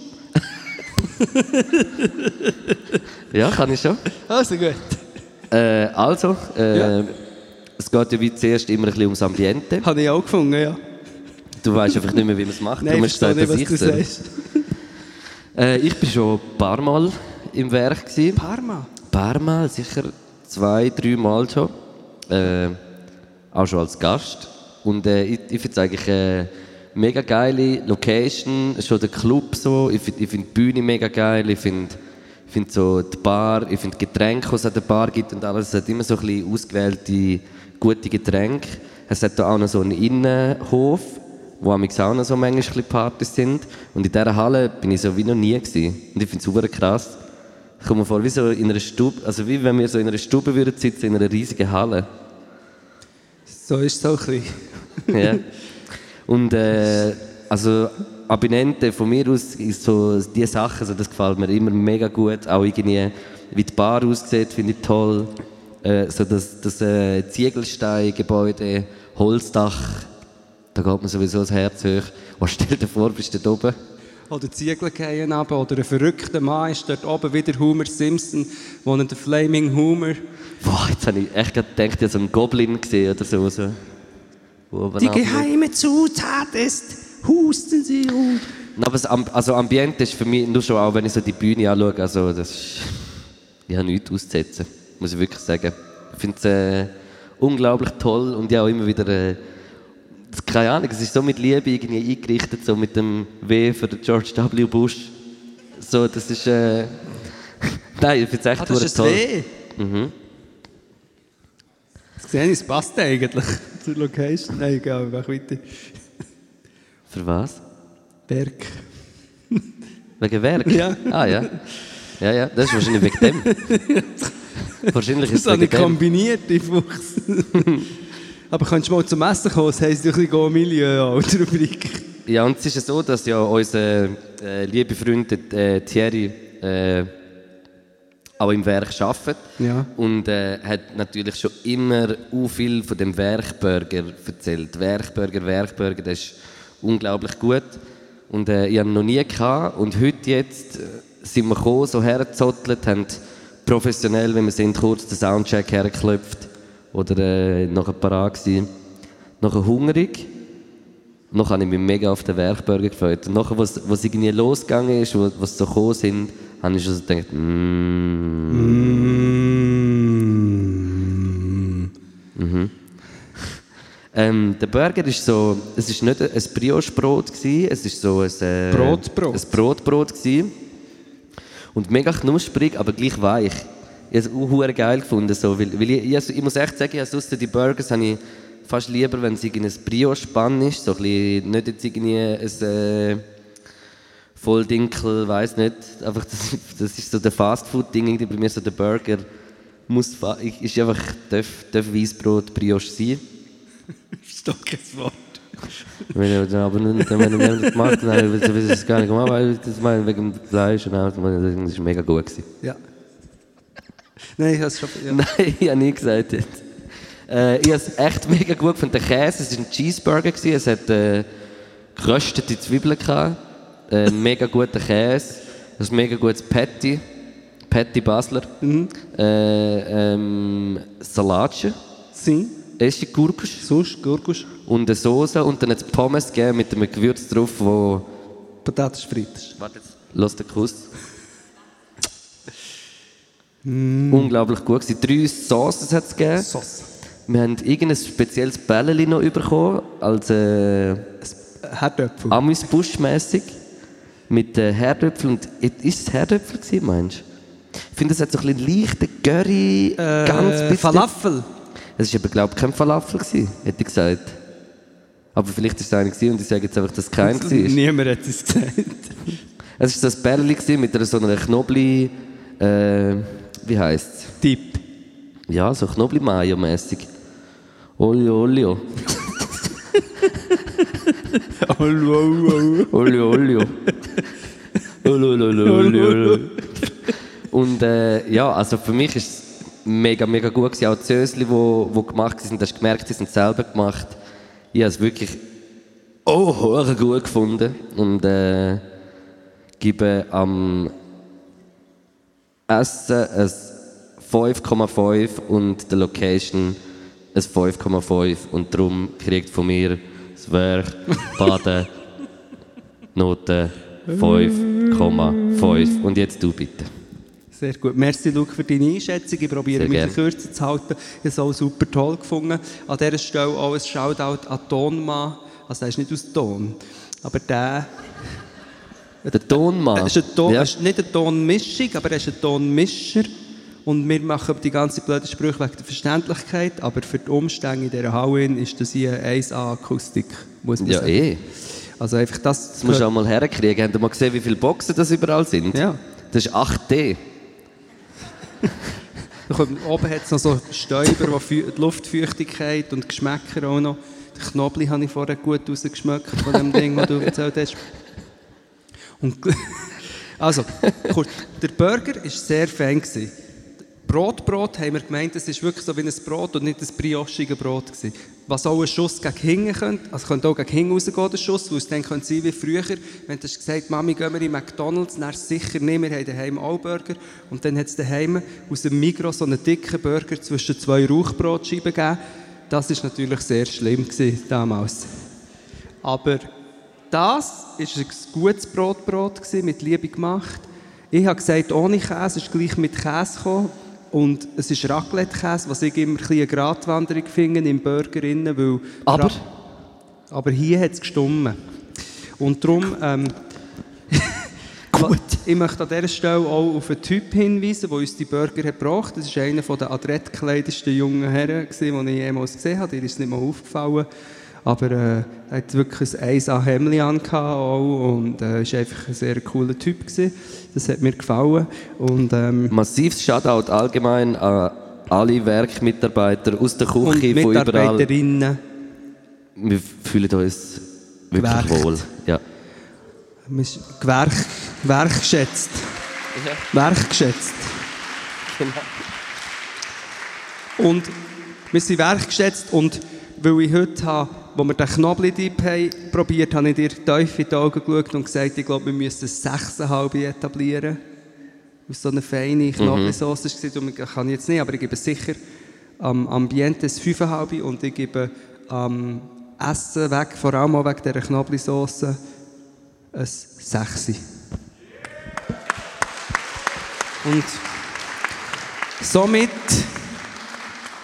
Ja, kann ich schon. Also gut. Äh, also, äh, Ja. es geht ja wie zuerst immer ein bisschen ums Ambiente. Habe ich auch gefunden, ja. Du weißt einfach nicht mehr, wie man es macht. Nein, ich verstehe nicht, was du sagst. Äh, ich bin schon ein paar Mal im Werk. Gewesen. Parma. Ein paar Mal, sicher zwei, drei Mal schon. Äh, auch schon als Gast. Und äh, ich, ich finde es eigentlich mega geile Location, schon der Club so. Ich finde find die Bühne mega geil. Ich finde ich find so die Bar, ich finde Getränke, die es an der Bar gibt und alles. Es hat immer so ein bisschen ausgewählte, gute Getränke. Es hat da auch noch so einen Innenhof, wo am auch noch so manchmal Partys sind. Und in dieser Halle bin ich so wie noch nie gewesen. Und ich finde es super krass. Ich komme mir vor, wie so in einer Stube, also wie wenn wir so in einer Stube würden sitzen, in einer riesigen Halle. So ist es auch ein bisschen. ja. Und äh, also Abinente von mir aus ist so die Sachen, also das gefällt mir immer mega gut. Auch irgendwie, wie die Bar aussieht, finde ich toll. Äh, so das, das äh, Ziegelsteingebäude, Holzdach, da geht mir sowieso das Herz hoch. Oh, stell dir vor, bist du da oben. Oder Ziegel gehen runter, oder ein verrückter Mann ist dort oben wieder Homer Simpson, wo der Flaming Homer. Boah, jetzt habe ich echt gedacht, ich habe so einen Goblin gesehen oder so. Die geheime Zutat ist Husten Sie und... Aber das also Ambiente ist für mich nur schon auch, wenn ich so die Bühne anschaue, also das ist, ich habe nichts auszusetzen, muss ich wirklich sagen. Ich finde es äh, unglaublich toll und ja auch immer wieder, äh, das- keine Ahnung, es ist so mit Liebe irgendwie eingerichtet, so mit dem W für George W. Bush. So, das ist, äh, nein, ich finde es echt Ah, das ist toll. ein W. Das sehe ich, es passt eigentlich zur Location. Nein, egal, mach weiter. Für was? Berg. Wegen Werk? Ja. Ah ja. Ja, ja, das ist wahrscheinlich wegen dem. wahrscheinlich ist Das es wegen ich dem. kombiniert, die Fuchs. Aber kannst du mal zum Essen kommen? Das heisst ja ein bisschen Go Milieu, die Rubrik. Ja, und es ist ja so, dass ja unser äh, liebe Freund äh, Thierry äh, auch im Werk arbeitet. Ja. Und äh, hat natürlich schon immer viel von dem Werkburger erzählt. Werkburger, Werkburger, das ist unglaublich gut. Und äh, ich habe ihn noch nie gehabt. Und heute jetzt äh, sind wir gekommen, so hergezottelt, haben professionell, wie wir sind, kurz den Soundcheck hergeklopft. Oder äh, nachher parat gewesen. Nachher hungrig. Noch habe ich mich mega auf den Werkburger gefreut. Und nachher, was, was irgendwie losgegangen ist, wo, was so gekommen sind, habe ich schon so gedacht, mm. Ähm, der Burger ist so, es ist nicht ein Brioche-Brot gewesen, es ist so ein, äh, Brotbrot. ein Brotbrot gewesen. Und mega knusprig, aber gleich weich. Ich habe es geil gefunden, so, weil, weil ich, ich, ich muss echt sagen, also ausser die Burgers habe ich fast lieber, wenn es ein Brioche-Bann ist, so ein bisschen, nicht jetzt irgendwie ein äh, Volldinkel, weiß nicht, einfach das, das ist so der Fastfood-Ding, bei mir so der Burger muss, ist einfach, darf, darf Weissbrot Brioche sein. Das ist doch kein Wort. Wenn ich, aber nicht, wenn ich das gemacht habe, dann ich das gar nicht gemacht, weil das meine wegen dem Fleisch und alles, das war mega gut. Gewesen. Ja. Nein, ich habe es schon... Ja. Nein, ich habe nie gesagt jetzt. Äh, ich habe es echt mega gut gefunden. Der Käse, es war ein Cheeseburger, gewesen. es hat äh, geröstete Zwiebeln gehabt, äh, mega guter Käse, ist mega gutes Patty, Patty Basler, äh, ähm, Salatchen, Sie? erste Gurkusch Sonst, Gurkusch, und eine Soße und dann hat es Pommes gegeben mit einem Gewürz drauf, wo... Patatas frites. Warte jetzt. Los den Kuss. Unglaublich gut gewesen. Drei Sauces hat es gegeben. Sauce. Wir haben irgendein spezielles Bällchen noch bekommen, als äh, Herdöpfel. Amüsbusch-mässig. Mit äh, Herdöpfeln. Und ist es Herdöpfel gewesen, meinst du? Ich finde, es hat so ein bisschen leichten Curry, ganz Äh, bisschen... Falafel. Es war aber, glaube ich, kein Falafel, gewesen, hätte ich gesagt. Aber vielleicht war es einer gewesen und ich sage jetzt einfach, dass es kein war. Niemand hat es gesagt. Es war so ein gewesen mit einer so einer Knobli... Äh, wie heisst es? Tipp. Ja, so Knobli-Mayo-mässig. Olio, olio. Hallo. Olio, olio. Olio, olio, olio, olio. Und äh, ja, also für mich ist es mega, mega gut gewesen. Auch die Sösli, die wo, gemacht sind, hast du gemerkt, sie sind selber gemacht. Ich habe es wirklich oh, gut gefunden. Und äh, gebe am Essen ein 5,5 und der Location ein 5,5. Und darum kriegt von mir das Werk Baden Note 5,5. Und jetzt du bitte. Sehr gut. Merci, Luke, für deine Einschätzung. Ich probiere mich kürzer zu halten. Ich habe es auch super toll gefunden. An dieser Stelle auch ein Shoutout an Tonmann. Also, er ist nicht aus Ton. Aber der... Der Tonmann. Er ist, ein Ton, Ja. er ist nicht eine Tonmischung, aber er ist ein Tonmischer. Und wir machen die ganze blöde Sprüche wegen der Verständlichkeit. Aber für die Umstände in dieser Halle ist das hier eine 1A-Akustik, muss man Ja, sagen. eh. Also einfach das... Das musst du auch mal herkriegen. Habt ihr mal gesehen, wie viele Boxen das überall sind? Ja. Das ist 8D. Da kommt- Oben hat es noch so Stäuber, die Luftfeuchtigkeit und Geschmäcker auch noch. Den Knobli habe ich vorher gut rausgeschmeckt von dem Ding, das du erzählt hast. Und, also, kurz, der Burger war sehr fein. gewesen. Brotbrot haben wir gemeint, es ist wirklich so wie ein Brot und nicht ein briochiges Brot gewesen. Was auch ein Schuss gegen hinten könnte, also könnte auch gegen hinten rausgehen, der Schuss, weil es dann könnte sein wie früher, wenn du hast gesagt Mami, gehen wir in McDonalds, dann sicher nicht, wir haben daheim auch Burger. Und dann hat es daheim aus dem Migros so einen dicken Burger zwischen zwei Rauchbrotscheiben gegeben. Das war natürlich sehr schlimm gewesen, damals. Aber das war ein gutes Brotbrot, gewesen, mit Liebe gemacht. Ich habe gesagt, ohne Käse, ist gleich mit Käse gekommen. Und es ist Raclette-Käse, was ich immer ein eine Gratwanderung finde im Burger. innen, Weil Aber? Ra- aber hier hat es gestummen. Und darum... Ähm, Gut. Ich möchte an dieser Stelle auch auf einen Typ hinweisen, der uns die Burger hat gebracht hat. Das war einer der adrettgekleidesten jungen Herren, die ich jemals gesehen habe. Dir ist nicht mal aufgefallen. Aber äh, er hat wirklich ein 1A Hemd an auch und äh, ist einfach ein sehr cooler Typ. Gewesen. Das hat mir gefallen. Und, ähm, Massives Shoutout allgemein an alle Werkmitarbeiter aus der Küche, von überall. Mitarbeiterinnen. Wir fühlen uns wirklich Gewerkt. wohl. Ja. Wir sind Gewerk, werkgeschätzt. Werkgeschätzt. Und wir sind werkgeschätzt und weil ich heute habe, wo wir den Knobli-Dip haben probiert, habe ich dir tief in die Augen geschaut und gesagt, ich glaube, wir müssen ein 6,5 etablieren. Aus so einer feinen Knobli-Sauce war es. Ich kann jetzt nicht, aber ich gebe sicher am Ambiente ein 5,5 und ich gebe am Essen weg, vor allem auch wegen dieser Knobli-Sauce, ein 6. Und somit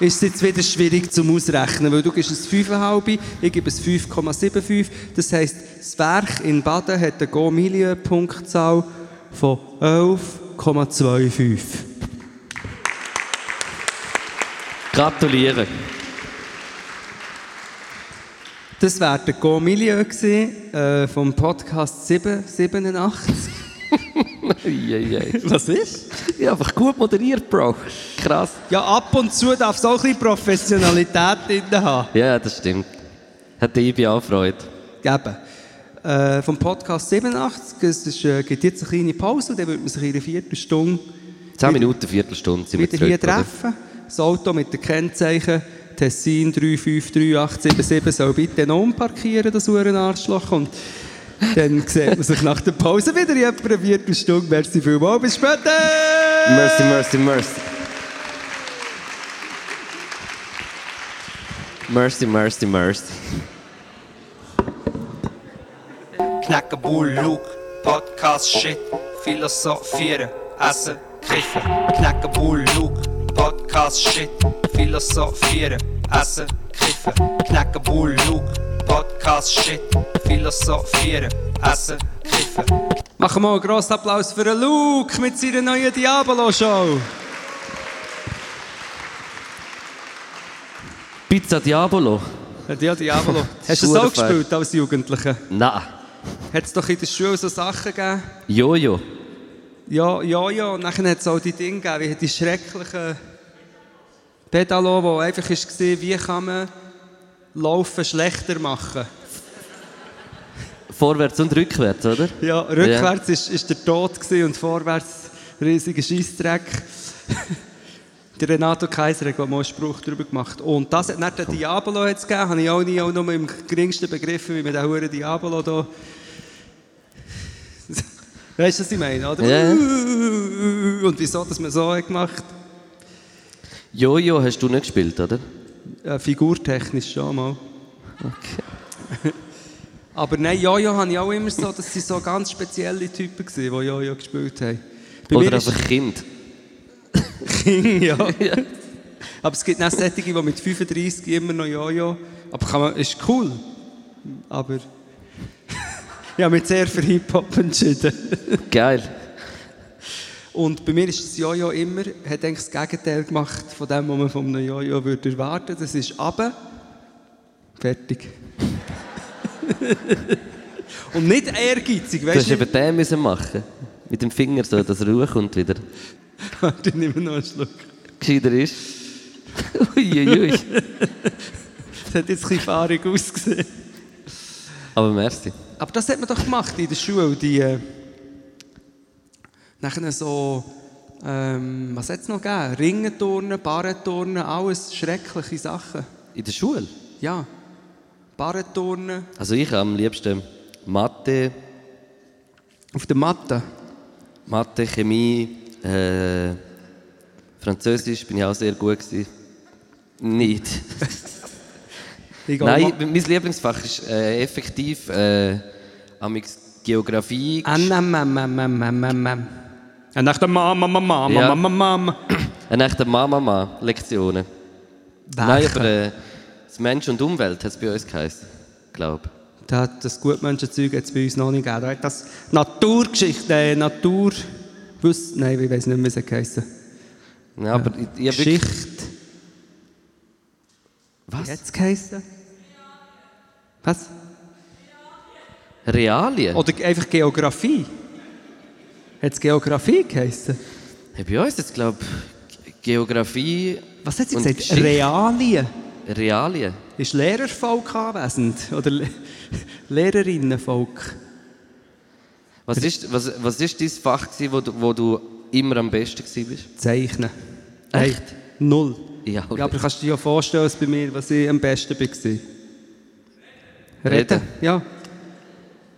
ist es jetzt wieder schwierig zum Ausrechnen, weil du gibst es 5,5, ich gebe es 5,75. Das heisst, das Werk in Baden hat eine Go-Milieu-Punktzahl von 11,25. Gratuliere. Das wäre der Go-Milieu gewesen, äh, vom Podcast 787. Eieiei. Was ist? Ja, einfach gut moderiert, Bro. Krass. Ja, ab und zu darf es auch ein bisschen Professionalität drin haben. Ja, das stimmt. Hat die auch Freude. Geben. Äh, vom Podcast 87, es ist, äh, gibt jetzt eine kleine Pause, dann wird man sich in einer Viertelstunde 10 Minuten, Viertelstunde sind wir wieder hier zurück, oder? treffen. Das Auto mit den Kennzeichen Tessin 3533877 soll bitte noch umparkieren, das Uhrenarschloch. Und dann sieht man sich nach der Pause wieder in etwa einer Viertelstunde. Merci vielmals, bis später! Mercy, mercy, mercy. Mercy, mercy, mercy. Knacken, Bull, Luke, Podcast, Shit, Philosophieren, Essen, Kiffen. Knacken, Bull, Luke, Podcast, Shit, Philosophieren, Essen, Kiffen. Knacken, Bull, Luke, Podcast, Shit, Philosophieren, Essen, Kiffen. Machen wir einen grossen Applaus für den Luke mit seiner neuen Diabolo-Show. Pizza Diabolo. Ja, Diabolo. Hast du das auch gespielt als Jugendlicher? Nein. Hat es doch in der Schule so Sachen gegeben? Jojo. Ja, ja, ja. Und dann hat es auch die Dinge gegeben, wie die schrecklichen Pedalo, wo einfach war, wie kann man Laufen schlechter machen. Vorwärts und rückwärts, oder? Ja, rückwärts ist, ist der Tod und vorwärts riesiger Scheissdreck. der Renato Kaiser hat mal einen Spruch darüber gemacht. Und das hat nicht der Diabolo jetzt gegeben, habe ich auch nie auch nur im geringsten begriffen, wie man den Huren Diabolo da... Weißt du, was ich meine, oder? Ja. Und wieso, dass man so hat gemacht Jojo hast du nicht gespielt, oder? äh, Figurtechnisch schon mal. Okay. Aber nein, Jojo habe ich auch immer so, dass sie so ganz spezielle Typen waren, die Jojo gespielt haben. Bei Oder einfach Kind. King, ja. Aber es gibt auch solche, die mit 35 immer noch Jojo. Aber kann man, ist cool. Aber ich habe mich sehr für Hip-Hop entschieden. Geil. Und bei mir ist das Jojo immer, hat eigentlich das Gegenteil gemacht von dem, was man von einem Jojo würde erwarten. Das ist aber fertig. Und nicht ehrgeizig, Du weißt hast du? eben den müssen machen. Mit dem Finger so, dass er hochkommt wieder. Warte, ich nehme noch einen Schluck. Gescheiter ist. Uiuiui. Das hat jetzt ein bisschen fahrig ausgesehen. Aber merci. Aber das hat man doch gemacht in der Schule. Die, äh, nachher so, ähm, was hat es noch gegeben? Ringenturnen, Barrenturnen, alles schreckliche Sachen. In der Schule? Ja, Barrenturnen Also ich am liebsten Mathe, auf der Matte. Mathe, Chemie, äh, Französisch bin ich auch sehr gut gewesen. Nicht. Nein, mein Lieblingsfach ist äh, effektiv äh, Geografie. NMMMMMM. Und nach der Mama, Mama, Ja. Mama, Mama. Eine echte Mama-Lektionen. Nein, aber äh, das Mensch und Umwelt hat es bei uns geheißen, glaube Da hat das Gutmenschenzeug jetzt bei uns noch nicht gegeben. Da hat das Naturgeschichte, äh, Natur... Wiss, nein, ich weiß nicht wie es geheißen Ja, aber ich, ich hab wirklich... Geschichte. Was? Wie hat es geheißen? Was? Realien? Oder einfach Geografie. Hat es Geografie geheißen? Hey, bei uns jetzt, glaube Geografie Was hat sie gesagt? Geschichte. Realien. Realien. Ist Lehrervolk anwesend? Oder Le Lehrerinnenvolk? Was ist, was, was ist dein Fach, gewesen, wo, du, wo du immer am besten warst? Zeichnen. Echt? Nein, null. Ja, Ja, aber kannst du dir ja vorstellen, was bei mir, was ich am besten war? Reden. Reden. Ja.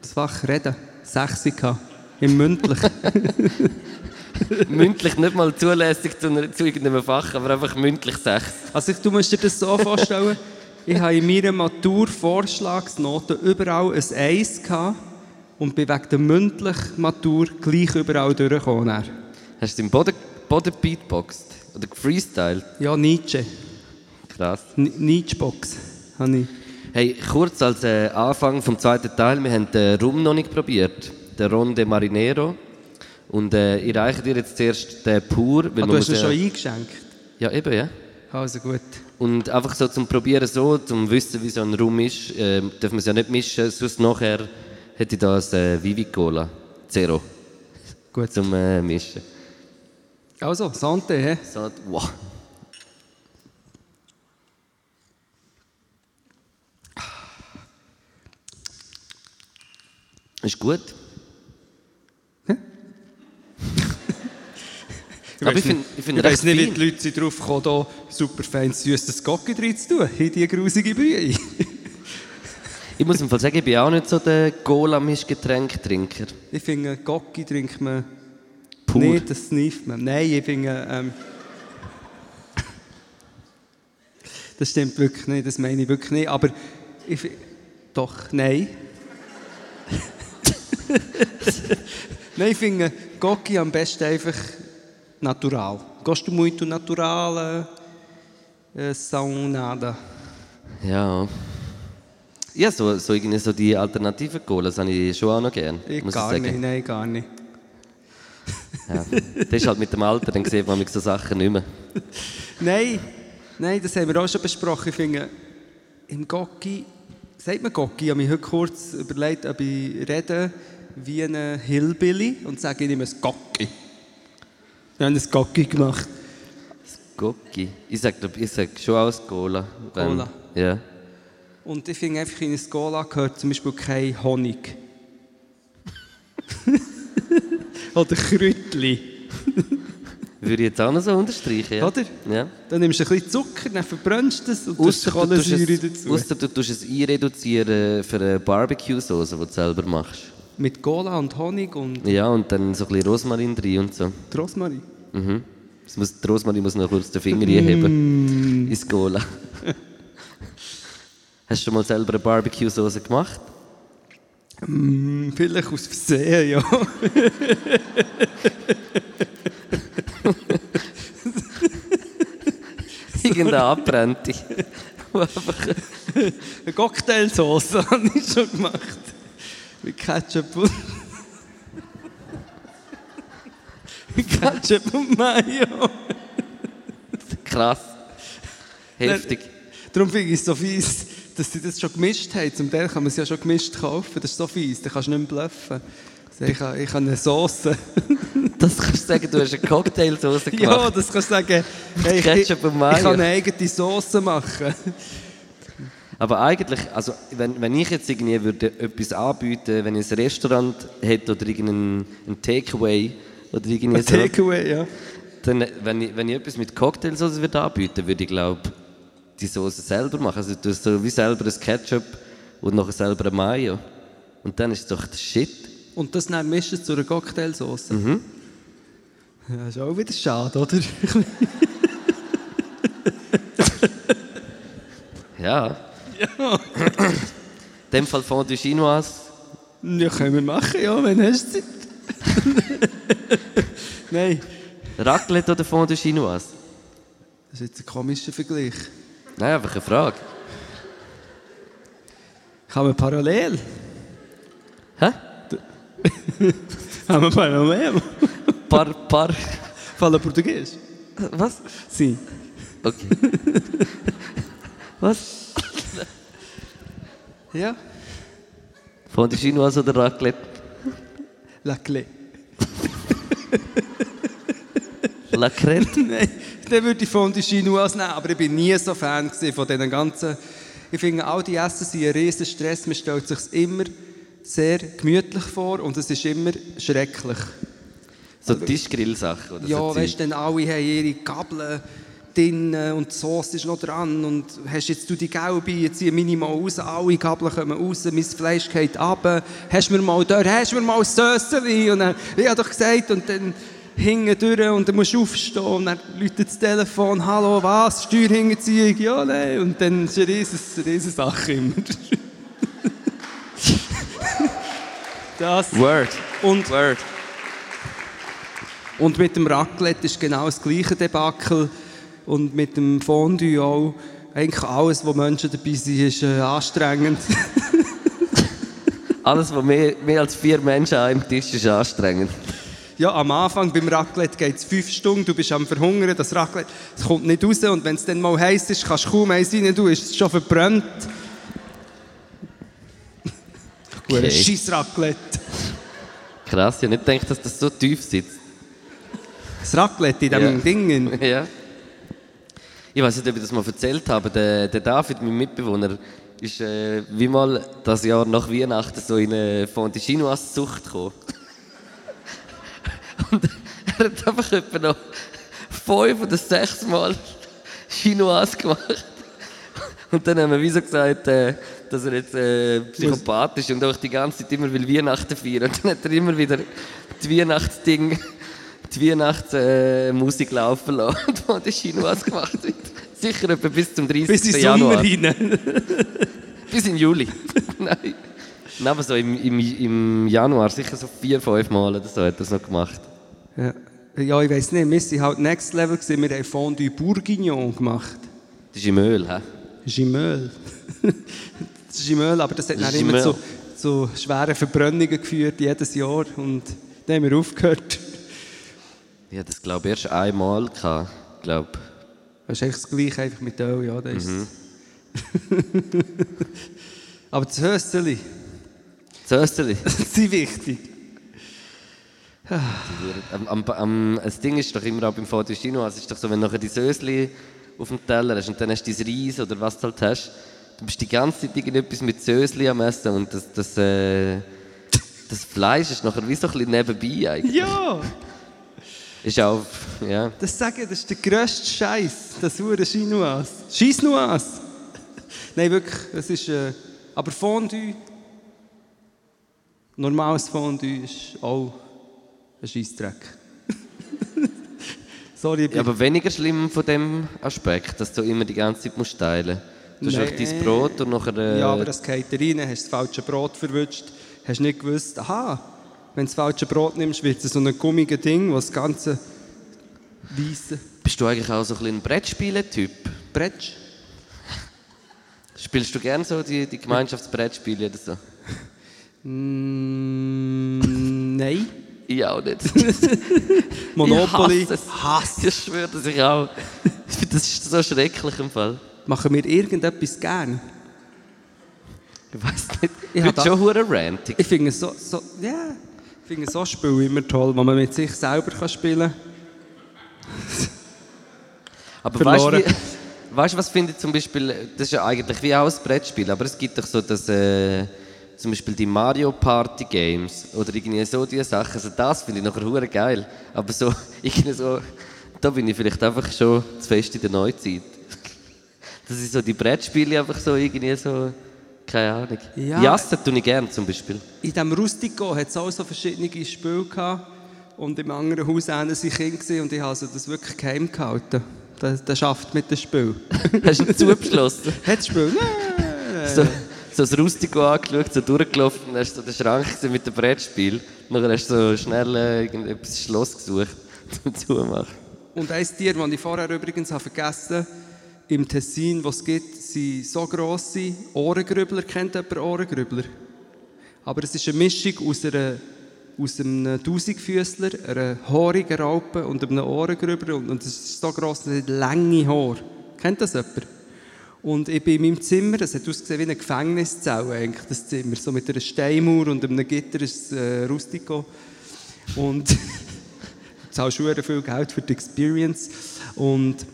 Das Fach Reden. Sechs hatte. Im Mündlich. mündlich nicht mal zulässig zu, einer- zu irgendeinem Fach, aber einfach mündlich sechs. Also du musst dir das so vorstellen, ich habe in meiner Matur-Vorschlagsnote überall ein Eis gehabt und bin wegen der mündlichen Matur gleich überall durchgekommen. Hast du im Boden, Boden beatboxt? Oder gefreestylt? Ja, Nietzsche. Krass. Nietzsche-Box habe ich. Hey, kurz als äh, Anfang vom zweiten Teil, wir haben den Rum noch nicht probiert, den Ronde Marinero. Und äh, ich reiche dir jetzt zuerst den pur, weil Ah, du hast ihn schon ja, eingeschenkt. ja eben ja. Also gut. Und einfach so zum Probieren so, zum wissen, wie so ein Rum ist, äh, dürfen wir es ja nicht mischen. Sonst nachher hätte ich da ein äh, Vivi Cola Zero Gut. zum äh, Mischen. Also, Sante, hä? So, wow. Ist gut. Ich Aber ich finde ich find ich recht nicht, wie fein. die Leute sind drauf gekommen, da super feines süßes Gocki drin zu tun, in diese grusige Brühe. Ich muss im Fall sagen, ich bin auch nicht so der Cola-Mischgetränketrinker. Ich finde, Gocki trinkt man Pur. nicht, das snifft man. Nein, ich finde, ähm, das stimmt wirklich nicht, das meine ich wirklich nicht, aber ich doch, nein. nein, ich finde Gocki am besten einfach natural. Gosto muito natural, äh, são nada. Ja. Ja, so, so, irgendwie so die alternativen Colas habe ich schon auch noch gern. Ich muss gar ich sagen. nicht, nein, gar nicht. Ja. Das ist halt mit dem Alter, dann sieht man so Sachen nicht mehr. Nein, nein, das haben wir auch schon besprochen. Ich finde, im Gocki, sagt man Gocki, ich habe mich heute kurz überlegt, ob ich rede wie ein Hillbilly und sage, ich nehme ein Gocki. Wir haben ein Gocki gemacht. Gocki. Ich sage ich sag schon aus Cola. Cola. Ja. Und ich finde einfach, in ein Cola gehört zum Beispiel kein Honig. Oder Kräutli. Würde ich jetzt auch noch so unterstreichen, ja. Oder? Ja. Dann nimmst du ein bisschen Zucker, dann verbrennst du es und tust Kohlensäure dazu. ausser du tust es einreduzieren für eine Barbecue-Sauce, die du selber machst. Mit Cola und Honig und Ja, und dann so ein bisschen Rosmarin drin und so. Rosmarin. Mhm. Das muss, die Rosmarin muss noch kurz den Finger einheben. Ins Cola. Hast du schon mal selber eine Barbecue-Sauce gemacht? Hm, Vielleicht aus Versehen, ja. Irgendeine Abbrennte. die Eine Cocktailsauce habe ich schon gemacht. Mit Ketchup Ketchup und Mayo. Krass. Heftig. Darum finde ich es so fies, dass sie das schon gemischt haben. Zum Teil kann man es ja schon gemischt kaufen. Das ist so fies, da kannst du nicht mehr bluffen. Also Ich habe, ich habe eine Sauce. Das kannst du sagen, du hast eine Cocktailsauce Ja, gemacht. das kannst du sagen. Hey, ich, Mayo. ich kann eine eigene Sauce machen. Aber eigentlich, also wenn, wenn ich jetzt irgendwie würde etwas anbieten, wenn ich ein Restaurant hätte oder irgendein ein Takeaway oder irgendwie Ein so, Takeaway, ja. dann, wenn, ich, wenn ich etwas mit Cocktailsauce würde anbieten, würde ich glaube die Sauce selber machen. Also du hast so wie selber ein Ketchup und nachher selber ein Mayo. Und dann ist es doch der Shit. Und das dann mischen zu einer Cocktailsauce. Mhm. Ja, ist auch wieder schade, oder? Ja. In dem Fall Fondue Chinoise. ja, können wir machen, ja, wenn hast du Zeit. Nein, Raclette oder Fondue Chinoise? das ist jetzt ein komischer Vergleich. Nein, einfach eine Frage. Kann man parallel? Hä? Haben wir parallel? Par, par. Fala Português? Was? Sim. Okay. Was? Ja. Fondue Chinoise oder Raclette? La clé. Lacrette? Nein, dann würde ich Fondue Chinoise nehmen, aber ich bin nie so Fan von diesen ganzen... Ich finde, all die Essen sind ein riesen Stress. Man stellt sich immer sehr gemütlich vor und es ist immer schrecklich. So Tischgrillsachen oder Ja, so weißt Zeug. du, dann alle haben ihre Gabeln drin und die Sauce ist noch dran und hast jetzt du die gelbe, jetzt ziehe minimal raus, alle Gabeln kommen raus, mein Fleisch geht runter, hast mir mal dort, hast mir mal ein Sösseli und dann, ich habe doch gesagt und dann hinten durch und dann musst du aufstehen und dann läutet das Telefon, hallo, was, Steuerhinterziehung, ja, nein, und dann ist eine riesen, riesen Sache immer. das Word. und Word. und mit dem Raclette ist genau das gleiche Debakel. Und mit dem Fondue auch. Eigentlich alles, wo Menschen dabei sind, ist äh, anstrengend. Alles, was mehr, mehr als vier Menschen an einem Tisch ist, anstrengend. ja, am Anfang beim Raclette geht es fünf Stunden, du bist am Verhungern, das Raclette das kommt nicht raus. Und wenn es dann mal heiß ist, kannst du kaum eins rein, du ist es schon verbrannt. Okay. Scheiß Raclette. Krass, ich habe nicht gedacht, dass das so tief sitzt. Das Raclette in diesem Ja. Ding. Ja. Ich weiß nicht, ob ich das mal erzählt habe. Der, der David, mein Mitbewohner, ist äh, wie mal das Jahr nach Weihnachten so in eine Fondue Chinoise-Sucht gekommen. Und er hat einfach etwa noch fünf oder sechs Mal Chinoise gemacht. Und dann haben wir wie so gesagt, äh, dass er jetzt äh, Psychopath ist und auch die ganze Zeit immer will Weihnachten feiern. Und dann hat er immer wieder die Weihnachtsding, die Weihnachtsmusik äh, laufen lassen, und wo die Chinoise gemacht wird. Sicher etwa bis zum 30. Bis in den Januar. Sommer hinein. Bis in Juli. Nein. Nein, aber so im, im, im Januar, sicher so vier, fünf Mal oder so hat er das noch gemacht. Ja, ja ich weiss nicht, wir waren halt Next Level, gewesen. wir haben Fondue Bourguignon gemacht. Das ist im Öl, hä? Gimel. das ist Gimel, aber das hat dann immer zu, zu schweren Verbrennungen geführt, jedes Jahr. Und dann haben wir aufgehört. Ich hatte das, glaube ich, erst einmal gehabt, glaube Das ist eigentlich das Gleiche, einfach mit Öl, ja, das Mhm. Aber das Hösteli, Das Österli. das ist wichtig. am, am, am, das Ding ist doch immer auch beim Fondue Chinois, es ist doch so, wenn du nachher die Sösli auf dem Teller hast und dann hast du dein Reis oder was du halt hast, du bist die ganze Zeit irgendetwas mit Sösli am Essen und das, das, äh, das Fleisch ist nachher wie so ein bisschen nebenbei eigentlich. Ja, Ist auch, ja. das sagen, das ist der grösste Scheiß, das hure Chinoise. Scheissnoise. Nein, wirklich, es ist, äh, aber Fondue, normales Fondue ist auch ein Scheissdreck. Sorry, Ja, aber weniger schlimm von dem Aspekt, dass du immer die ganze Zeit musst teilen musst. Du hast dein Brot und nachher... Äh, Ja, aber das geht rein, hast das falsche Brot verwünscht, hast nicht gewusst, aha, wenn du das falsche Brot nimmst, wird es so ein gummiges Ding, was das ganze Weisse Bist du eigentlich auch so ein bisschen ein Brettspiele-Typ? Bretsch. Spielst du gerne so die, die Gemeinschaftsbrettspiele oder so? Mm, nein. Ich auch nicht. Monopoly. Ich hasse es. Ich schwöre, dass ich auch. Das ist so schrecklich im Fall. Machen wir irgendetwas gern? Ich weiß nicht. Ich bin schon hure rantig. Ich finde so, so, ja, ich finde so Spiele immer toll, wo man mit sich selber kann spielen Aber weißt du, weißt was finde ich zum Beispiel, das ist ja eigentlich wie auch ein Brettspiel, aber es gibt doch so das, äh, zum Beispiel die Mario Party Games oder irgendwie so diese Sachen, also das finde ich nachher hure geil, aber so, irgendwie so, da bin ich vielleicht einfach schon zu fest in der Neuzeit. Das ist so die Brettspiele einfach so irgendwie so, keine Ahnung. Ja. Jassen tue ich gerne zum Beispiel. In diesem Rustico hat es auch so verschiedene Spiele gehabt. Und im anderen Haus waren sie Kinder und ich habe also das wirklich geheim gehalten. Das, das schafft mit dem Spiel. Hast du ihn zugeschlossen? Hat das Spiel? So, so das Rustico angeschaut, so durchgelaufen, dann hast du so den Schrank mit dem Brettspiel. Und dann hast du so schnell äh, irgendetwas Schloss gesucht zum Zumachen. Und ein Tier, das ich vorher übrigens habe vergessen im Tessin, was es gibt, sind so grosse Ohrengrübler. Kennt jemand Ohrengrübler? Aber es ist eine Mischung aus, einer, aus einem Tausendfüßler, einer haarigen Raupe und einem Ohrengrübler. Und, es ist so gross, das hat lange Haare. Kennt das jemand? Und ich bin in meinem Zimmer, es hat ausgesehen wie eine Gefängniszelle eigentlich, das Zimmer. So mit einer Steinmauer und einem Gitter ist es äh, Rustico. Und du zahlst schon viel Geld für die Experience. Und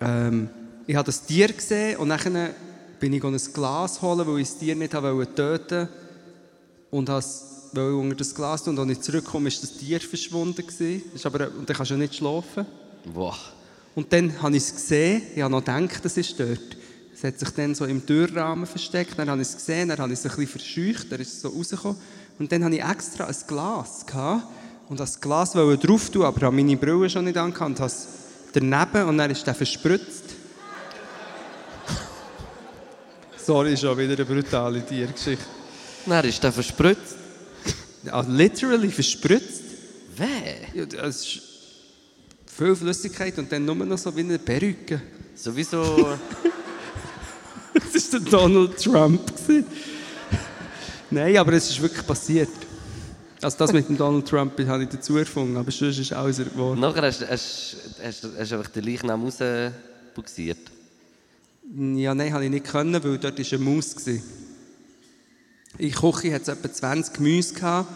ähm, ich habe das Tier gesehen und dann bin ich ein Glas holen, weil ich das Tier nicht wollte töten und es wollte unter das Glas tun. Und als ich zurückkomme, ist das Tier verschwunden gewesen. Ist aber, und dann kannst du ja nicht schlafen. Boah. Und dann habe ich es gesehen, ich habe noch gedacht, das ist dort. Es hat sich dann so im Türrahmen versteckt, dann habe ich es gesehen, dann habe ich es ein bisschen verscheucht, dann ist es so rausgekommen. Und dann habe ich extra ein Glas gehabt und das Glas wollte drauf tun, aber habe meine Brille schon nicht angehabt und habe es daneben und dann ist der verspritzt. Sorry, schon wieder eine brutale Tiergeschichte. Dann ist der verspritzt. Ja, literally verspritzt. Wer? Ja, das ist viel Flüssigkeit und dann nur noch so wie eine Perücke. Sowieso. Das war der Donald Trump. Nein, aber es ist wirklich passiert. Also das mit dem Donald Trump habe ich dazu erfunden, aber sonst ist alles geworden. nachher hast du einfach den Leichnam rausbuxiert. Ja, nein, habe ich nicht können, weil dort war eine Maus. In der Küche hatte es etwa 20 Gemüse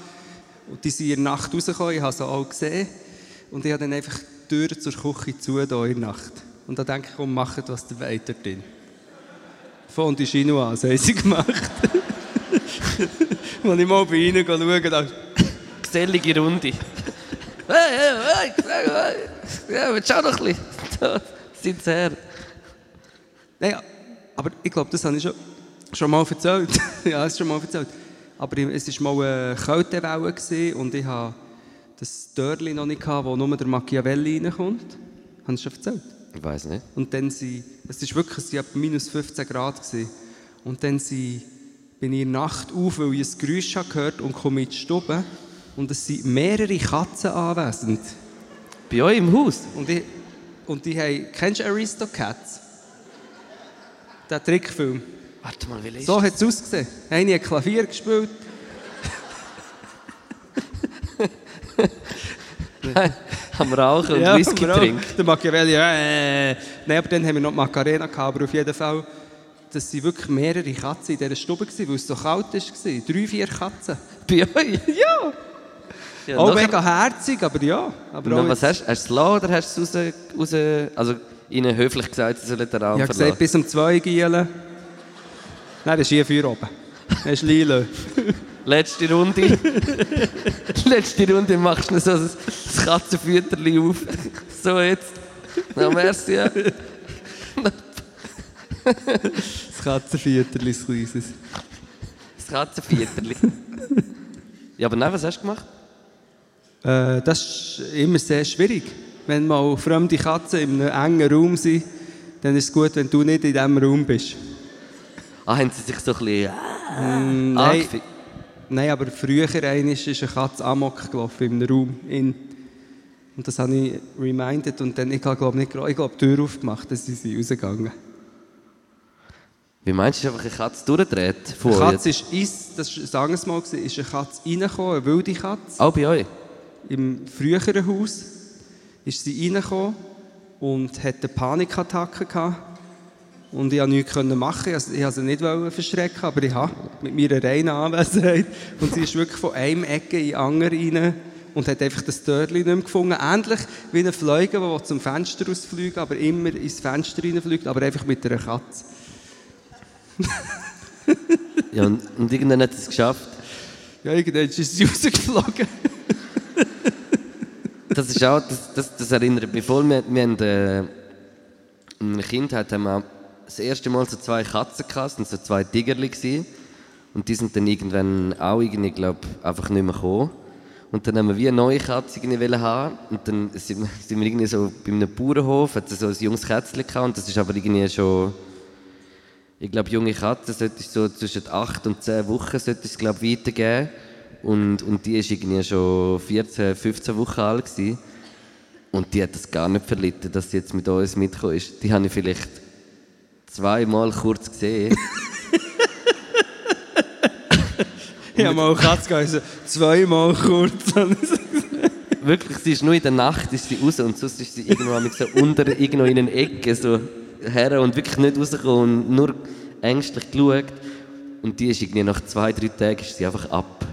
und die sind in der Nacht rausgekommen, ich habe sie auch gesehen. Und ich habe dann einfach die Türen zur Küche zu in der Nacht. Und da denke ich, komm, macht, was ihr wollt dort drin. Von die Chinoise haben sie gemacht. Als ich mal bei ihnen schaue, da Gesellige Runde. hey, hey, hey, hey, hey. Aber schau doch ein bisschen. Da, Sind's her. Nein, aber ich glaube, das habe ich schon, schon mal erzählt. ja, das ist schon mal erzählt. Aber es war mal eine Kältewelle und ich habe das Dörrli noch nicht wo nur der Machiavelli reinkommt. Habe ich schon erzählt? Ich weiß nicht. Und dann sie, es ist wirklich, es etwa minus 15 Grad. Gewesen. Und dann sie, bin ich in der Nacht auf, weil ich ein Geräusch gehört und komme in die Stube. Und es sind mehrere Katzen anwesend. Bei euch im Haus? Und ich, und die haben, kennst du Aristocats? Den Trickfilm. Warte mal, wie ist So hat es ausgesehen. Eine hat Klavier gespielt. Am Rauchen und Ja, Whisky trinken. Der Machiavelli, äh. Nein, aber dann haben wir noch die Macarena gehabt, aber auf jeden Fall, das waren wirklich mehrere Katzen in dieser Stube, weil es so kalt war. Drei, vier Katzen. Bei euch? Ja! Ja, auch nachher- mega herzig, aber ja. Aber was hast du? Hast du es gelassen oder hast du es raus, raus... Also ihnen höflich gesagt, sie sollen den Raum ich habe gesagt, bis um zwei gielen. Nein, das ist hier Feuer oben. Das ist Lilo. Letzte Runde. Letzte Runde machst du so ein, ein Katzenfütterli auf. So jetzt. Na, merci. Ja. Das Katzenviertel ist kleines. Das Katzenfütterli. Ja, aber nein, was hast du gemacht? Äh, das ist immer sehr schwierig. Wenn mal fremde Katzen in einem engen Raum sind, dann ist es gut, wenn du nicht in diesem Raum bist. Ah, haben sie sich so ein bisschen... Mm, nein, angefickt? nein, aber früher ist eine Katze amok gelaufen im Raum. In, und das habe ich reminded und dann, ich glaube nicht, ich glaube, die Tür aufgemacht, dann sind sie rausgegangen. Wie meinst du, ist einfach eine Katze durchgedreht? Eine Vor Katze ist, ins, das war sagen wir mal, ist eine Katze reingekommen, eine wilde Katze. Auch bei euch? Im früheren Haus ist sie reingekommen und hatte eine Panikattacke gehabt. Und ich konnte nichts machen. Ich wollte sie nicht verschrecken, aber ich habe mit meiner reinen Anwesenheit. Und sie ist wirklich von einem Ecke in die andere rein und hat einfach das Törchen nicht mehr gefunden. Ähnlich wie ein Flieger, der zum Fenster rausfliegt, aber immer ins Fenster reinfliegt, aber einfach mit einer Katze. Ja, und, und irgendwann hat es geschafft. Ja, irgendwann ist sie rausgeflogen. Das ist auch, das, das, das erinnert mich voll. Wir, wir haben, äh, in meiner Kindheit haben wir das erste Mal so zwei Katzen gehabt, waren so zwei Tigerli gewesen. Und die sind dann irgendwann auch irgendwie, glaub, einfach nicht mehr gekommen. Und dann haben wir wie eine neue Katze irgendwie haben. Und dann sind wir, sind wir irgendwie so bei einem Bauernhof, hat es so ein junges Kätzchen gehabt. Und das ist aber irgendwie schon, ich glaube, junge Katzen sollte so zwischen 8 und 10 Wochen sollte es, glaub, weitergeben. Und, und die war irgendwie schon 14, 15 Wochen alt. Gewesen. Und die hat das gar nicht verlitten, dass sie jetzt mit uns mitgekommen ist. Die habe ich vielleicht zweimal kurz gesehen. Ich habe mal eine Katze geheißen, zweimal kurz. Wirklich, sie ist nur in der Nacht ist sie raus und sonst ist sie irgendwo mit so unter irgendwo in einer Ecke so her und wirklich nicht rausgekommen und nur ängstlich geschaut. Und die ist irgendwie nach zwei, drei Tagen ist sie einfach ab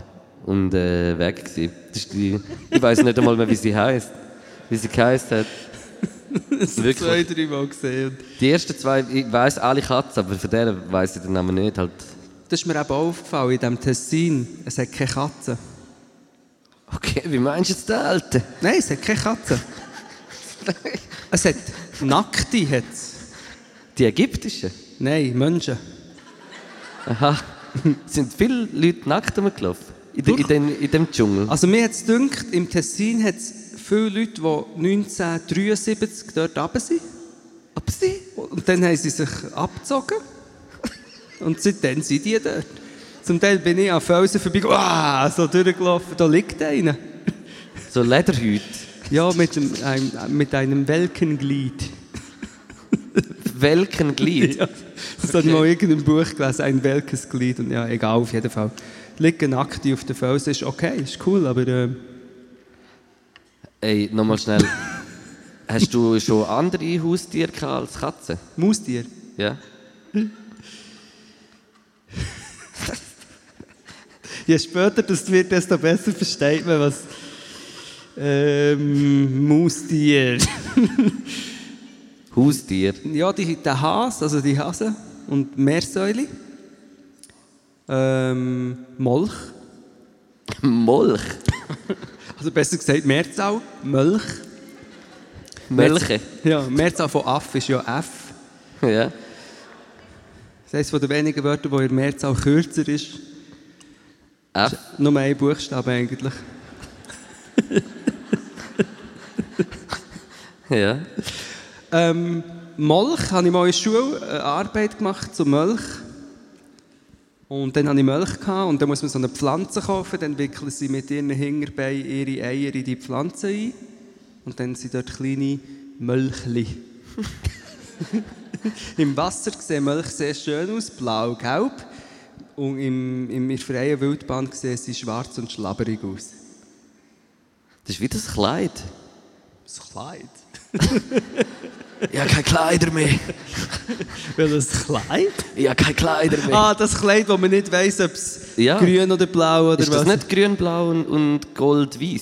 und äh, weg gewesen. Das ist die, ich weiß nicht einmal mehr, wie sie heißt, wie sie geheißt hat. Wirklich. Zwei, drei Mal gesehen. Die ersten zwei, ich weiß alle Katzen, aber von denen weiß ich den Namen nicht. Halt. Das ist mir eben auch aufgefallen in diesem Tessin. Es hat keine Katze. Okay, wie meinst du jetzt den Alten? Nein, es hat keine Katze. es hat Nackte. Hat's. Die ägyptischen? Nein, Menschen. Aha. Sind viele Leute nackt rumgelaufen? In, de, in, den, in dem Dschungel? Also mir hat es gedacht, im Tessin hat es viele Leute, die 1973 dort runter sind. Aber sie? Und dann haben sie sich abgezogen. Und seitdem sind die dort. Zum Teil bin ich an Felsen vorbei, wow, so durchgelaufen, da liegt einer. So Lederhüte. Ja, mit, einem, mit einem welken Glied. Welken Glied? Ja, das hat mal in irgendeinem Buch gelesen, ein welkes Glied. Und ja, egal, auf jeden Fall. Liegen nackt auf den Felsen ist okay, ist cool, aber äh, Ey, nochmal schnell. Hast du schon andere Haustiere als Katzen? Maustier. Ja? Je später das wird, desto besser versteht man, was ähm, Maustier. Haustier? ja, die, der Hase, also die Hase und Meersäule. Ähm, Molch. Molch? Also besser gesagt Meerzahl. Molch. Mölche. Ja, Mehrzahl von Aff ist ja F. Ja. Das heisst, von den wenigen Wörtern, wo in der Mehrzahl kürzer ist, F. nur ein Buchstabe eigentlich. Ja. Ähm, Molch habe ich mal in der Schule eine Arbeit gemacht zu Molch. Und dann hatte ich Milch gehabt, und dann muss man so eine Pflanze kaufen, dann wickeln sie mit ihren Hinterbeinen ihre Eier in die Pflanze ein. Und dann sind dort kleine Mölchli. Im Wasser sehen Milch sehr schön aus, blau-gelb. Und im, im, in der freien Wildbahn sehen sie schwarz und schlabberig aus. Das ist wie das Kleid. Das Kleid. Ich habe keine Kleider mehr. Welches Kleid? Ich habe keine Kleider mehr. Ah, das Kleid, wo man nicht weiss, ob es Ja. grün oder blau oder ist das was. nicht grün, blau und, und gold-weiß?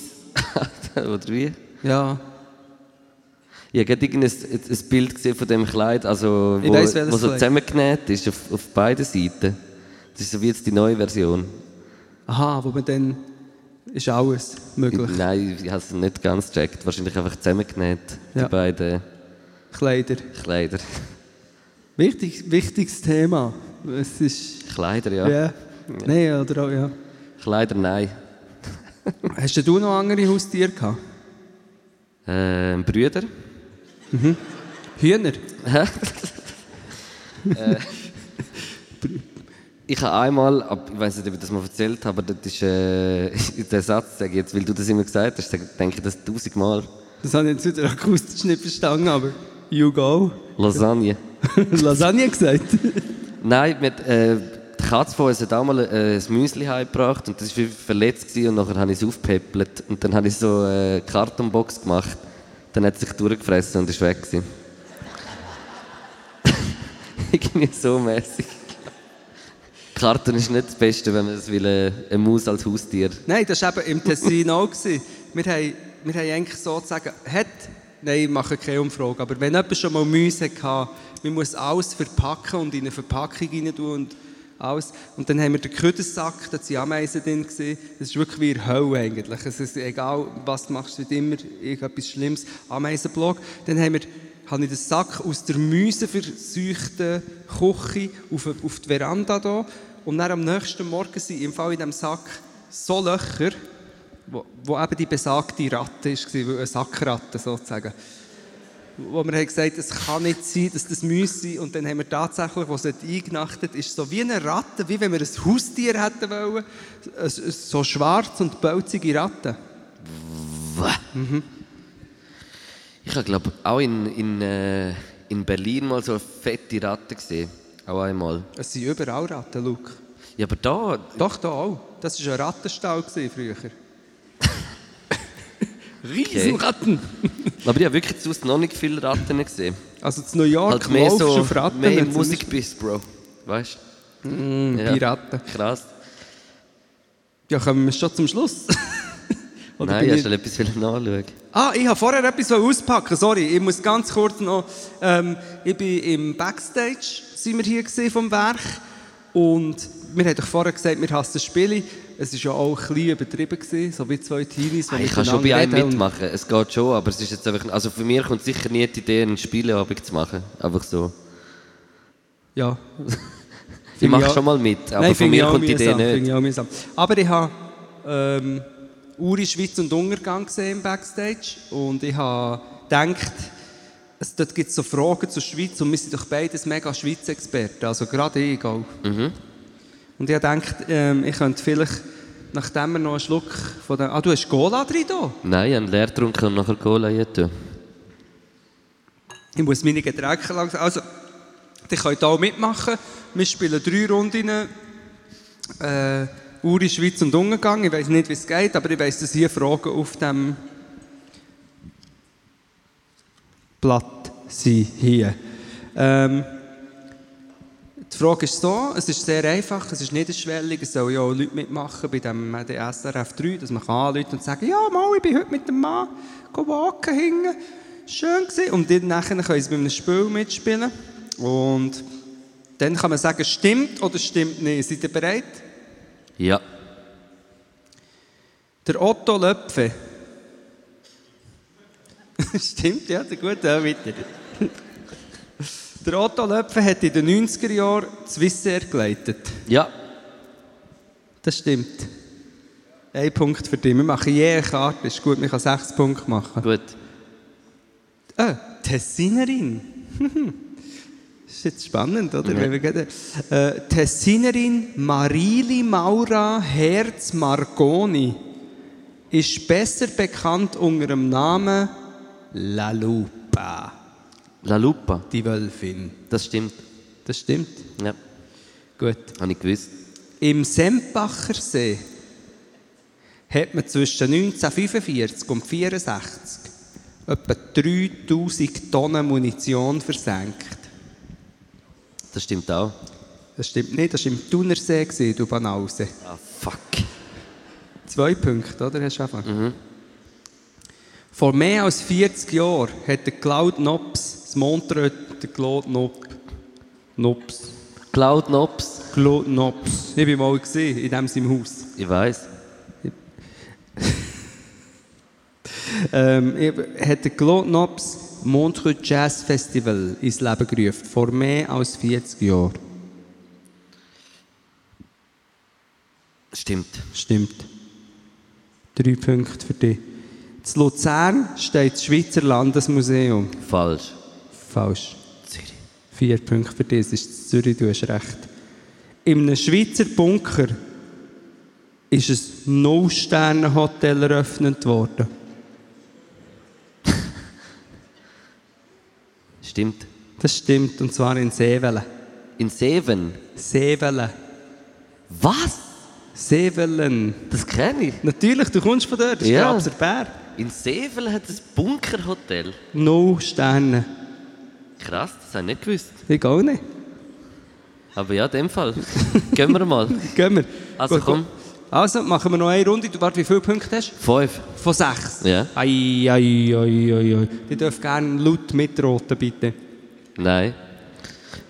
Oder wie? Ja. Ich habe gerade ein, ein Bild gesehen von dem Kleid, also, wo, weiss, wo so zusammengenäht ist auf, auf beiden Seiten. Das ist so wie jetzt die neue Version. Aha, wo man dann ist alles möglich. Nein, ich habe es nicht ganz gecheckt. Wahrscheinlich einfach zusammengenäht, Ja. die beiden Kleider. Kleider. Wichtig, wichtiges Thema. Es ist. Kleider, ja. Ja. Nein, oder auch, ja. Kleider, nein. Hast du noch andere Haustiere gehabt? Ähm, Brüder? Hühner? Ich habe einmal, ich weiß nicht, ob ich das mal erzählt habe, aber das ist äh, der Satz, sage ich jetzt, weil du das immer gesagt hast, denke ich das tausendmal. Das habe ich jetzt wieder akustisch nicht verstanden, aber. You go. Lasagne. Lasagne gesagt. Nein, mit, äh, die Katze von uns hat auch mal äh, ein Müsli heimgebracht und das war wie verletzt gewesen, und nachher habe ich es aufgepäppelt und dann habe ich so eine Kartonbox gemacht. Dann hat es sich durchgefressen und ist weg gewesen. Irgendwie so mäßig. Karton ist nicht das Beste, wenn man es will, äh, eine Maus als Haustier. Nein, das war eben im Tessin auch. gewesen. Wir haben, wir haben eigentlich sozusagen, hat, nein, ich mache keine Umfrage, aber wenn jemand schon mal Mäuse hatte, man muss alles verpacken und in eine Verpackung rein tun und alles. Und dann haben wir den Küdensack, da waren Ameisen drin. Das ist wirklich wie in Hölle eigentlich. Es ist egal, was du machst, wird immer irgendetwas Schlimmes. Ameisenblock. Dann haben wir habe ich den Sack aus der mäuseverseuchten Küche auf, auf die Veranda da. Und dann am nächsten Morgen sind im Fall in diesem Sack so Löcher, wo, wo eben die besagte Ratte war, eine Sackratte sozusagen. Wo wir haben gesagt es kann nicht sein, dass das Müsse und dann haben wir tatsächlich, wo es eingenachtet ist, so wie eine Ratte, wie wenn wir ein Haustier hätten wollen, so schwarz und pelzige Ratte. Ich habe, glaube auch in, in, äh, in Berlin mal so eine fette Ratte gesehen. Auch einmal. Es sind überall Ratten, Luke. Ja, aber da, Doch, da auch. Das war ein Rattenstall früher. Riesenratten! aber ich habe wirklich zu Hause noch nicht viele Ratten gesehen. Also in New York Halt mehr laufst so, auf Ratten. mehr du Musikbiss, Bro. Weißt du? Mm, Piraten. Krass. Ja, kommen wir schon zum Schluss? Oder Nein, hast du etwas nachschauen? Ah, ich habe vorher etwas auspacken. Sorry, ich muss ganz kurz noch. Ähm, ich bin im Backstage, sind wir hier gesehen vom Werk und wir haben doch vorher gesagt, wir hassen Spiele. Es war ja auch ein bisschen übertrieben gewesen, so wie zwei Teenies. Ah, ich kann schon bei einem mitmachen. Es geht schon, aber es ist jetzt einfach... Also für mich kommt sicher nie die Idee, einen Spieleabend zu machen. Einfach so. Ja. Ich mache schon mal mit, aber Nein, von mir kommt die Idee nicht. ich. Aber ich habe ähm, Uri Schweiz und Untergang gesehen im Backstage und ich habe gedacht, es, dort gibt es so Fragen zur Schweiz und wir sind doch beides mega Schweiz-Experten, also gerade ich auch. Mhm. Und ich gedacht, ähm, ich könnte vielleicht, nachdem wir noch einen Schluck von dem... Ah, du hast Cola drin da? Nein, ich habe leer getrunken und nachher Cola rein. Ich muss meine Getränke langsam... Also, die könnt auch mitmachen. Wir spielen drei Runden. Äh, Uri, Schweiz und Untergang. Ich weiß nicht, wie es geht, aber ich weiß, dass hier Fragen auf dem Blatt sind. Hier. Ähm, die Frage ist so, es ist sehr einfach, es ist niederschwellig, es sollen ja auch Leute mitmachen bei dem SRF 3, dass man kann anrufen und sagen, ja, mal, ich bin heute mit dem Mann go walken hingen. Schön gewesen. Und dann nachher können sie bei einem Spiel mitspielen. Und dann kann man sagen, stimmt oder stimmt nicht. Seid ihr bereit? Ja. Der Otto Löpfe. Stimmt, ja, der gut, ja, weiter. Der Otto Löpfe hat in den 90er Jahren Swissair geleitet. Ja, Das stimmt. Ein Punkt für dich. Wir machen je eine Karte, ist gut, wir können sechs Punkte machen. gut. Ah, Tessinerin. das ist jetzt spannend, oder? Wir gerade, äh, Tessinerin Marili Maura Herz Marconi ist besser bekannt unter dem Namen La Lupa, La Lupa, die Wölfin. das stimmt. Das stimmt. Ja, Gut. habe ich gewusst. Im Sempacher See hat man zwischen 1945 und 1964 etwa 3000 Tonnen Munition versenkt. Das stimmt auch. Das stimmt nicht, das war im Thunersee, du Banause. Ah, fuck. Zwei Punkte, oder? Hast du angefangen? Vor mehr als 40 Jahren hat der Cloud Nops, das Montreux, der Claude Nop, Nops, Cloud Nops, Claude Nops, ich war mal gesehen, in dem seinem Haus. ich weiß. ähm, hat der Claude Nops Montreux Jazz Festival ins Leben gerufen, vor mehr als 40 Jahren. Stimmt. Stimmt. Drei Punkte für dich. In Luzern steht das Schweizer Landesmuseum. Falsch. Falsch. Zürich. Vier Punkte für dich, ist Zürich, du hast recht. In einem Schweizer Bunker ist ein No-Sterne-Hotel eröffnet worden. Stimmt. Das stimmt, und zwar in Seevellen. In Seven. Seevellen. Was? Seevellen. Das kenne ich. Natürlich, du kommst von dort, das ist Ja. der Grabser Bär. In Sevel hat es ein Bunkerhotel. No Sterne. Krass, das habe ich nicht gewusst. Ich auch nicht. Aber ja, in dem Fall. Gehen wir mal. Gehen wir. Also, Gut, komm. Also, machen wir noch eine Runde. Du, warte, wie viele Punkte hast du? Fünf. Von sechs? Ja. Ei, ei, ei, ei, ei. Die dürfen gerne laut mitroten, bitte. Nein.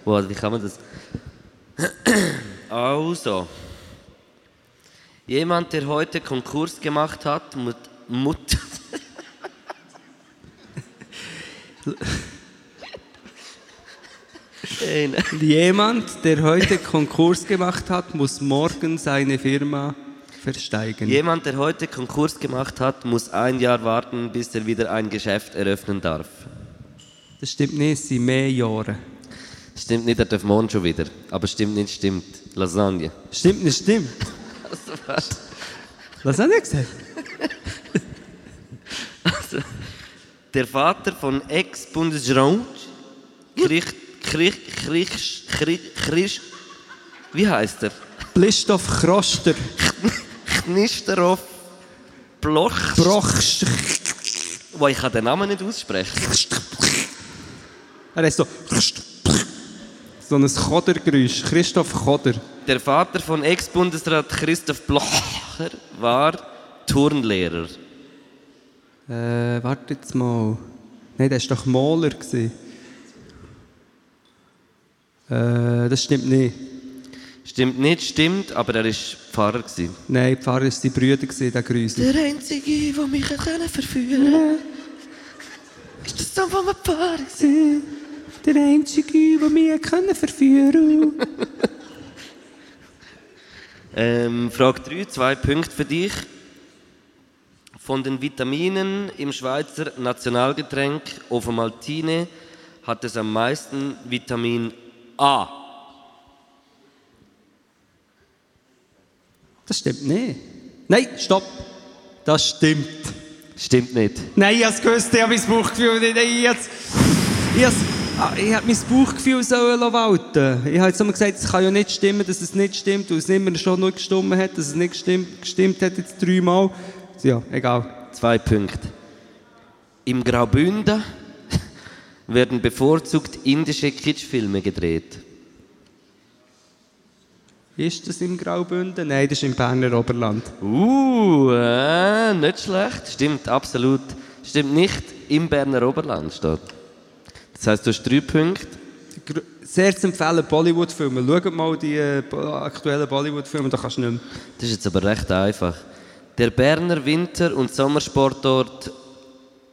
Boah, wie kann man das? Also. Jemand, der heute Konkurs gemacht hat, mut, mut Ey, nein. Jemand, der heute Konkurs gemacht hat, muss morgen seine Firma versteigen. Jemand, der heute Konkurs gemacht hat, muss ein Jahr warten, bis er wieder ein Geschäft eröffnen darf. Das stimmt nicht, es sind mehr Jahre. Stimmt nicht, er darf morgen schon wieder. Aber stimmt nicht, stimmt. Lasagne. Stimmt nicht, stimmt. Was hat er gesagt? Der Vater von Ex-Bundesrat, Krich, Krich, Krich, Krich, Krich, wie heißt er? Blistoff Kroster. Knisterov Bloch. Brochst. Wo ich kann den Namen nicht aussprechen. Er ist so. So ein Chodergeräusch. Christoph Choder. Der Vater von Ex-Bundesrat Christoph Blocher war Turnlehrer. Äh, warte jetzt mal. Nein, der war doch Maler. gewesen. Äh, das stimmt nicht. Stimmt nicht, stimmt, aber er war Pfarrer. Gewesen. Nein, Pfarrer waren die Brüder, gewesen, der Grüße. Der Einzige, der mich können verführen kann, ist der Sohn von einem Pfarrer. gewesen. Der Einzige, der mich können verführen Ähm, Frage 3, zwei Punkte für dich. Von den Vitaminen im Schweizer Nationalgetränk Ovomaltine hat es am meisten Vitamin A. Das stimmt nicht. Nein, stopp. Das stimmt. Stimmt nicht. Nein, ich habe es gewusst, ich habe mein Bauchgefühl nicht. Ich habe ich ah, ich habe mein Bauchgefühl sollen walten. Ich habe jetzt immer gesagt, es kann ja nicht stimmen, dass es nicht stimmt, weil es immer schon nur gestimmt hat, dass es nicht gestimmt, gestimmt hat, jetzt dreimal. Ja, egal. Zwei Punkte. Im Graubünden werden bevorzugt indische Kitschfilme gedreht. Ist das im Graubünden? Nein, das ist im Berner Oberland. Uh, äh, nicht schlecht. Stimmt, absolut. Stimmt nicht, im Berner Oberland steht. Das heisst, du hast drei Punkte. Sehr zu empfehlen, Bollywood-Filme. Schaut mal die äh, aktuellen Bollywood-Filme, da kannst du nicht mehr. Das ist jetzt aber recht einfach. Der Berner Winter- und Sommersportort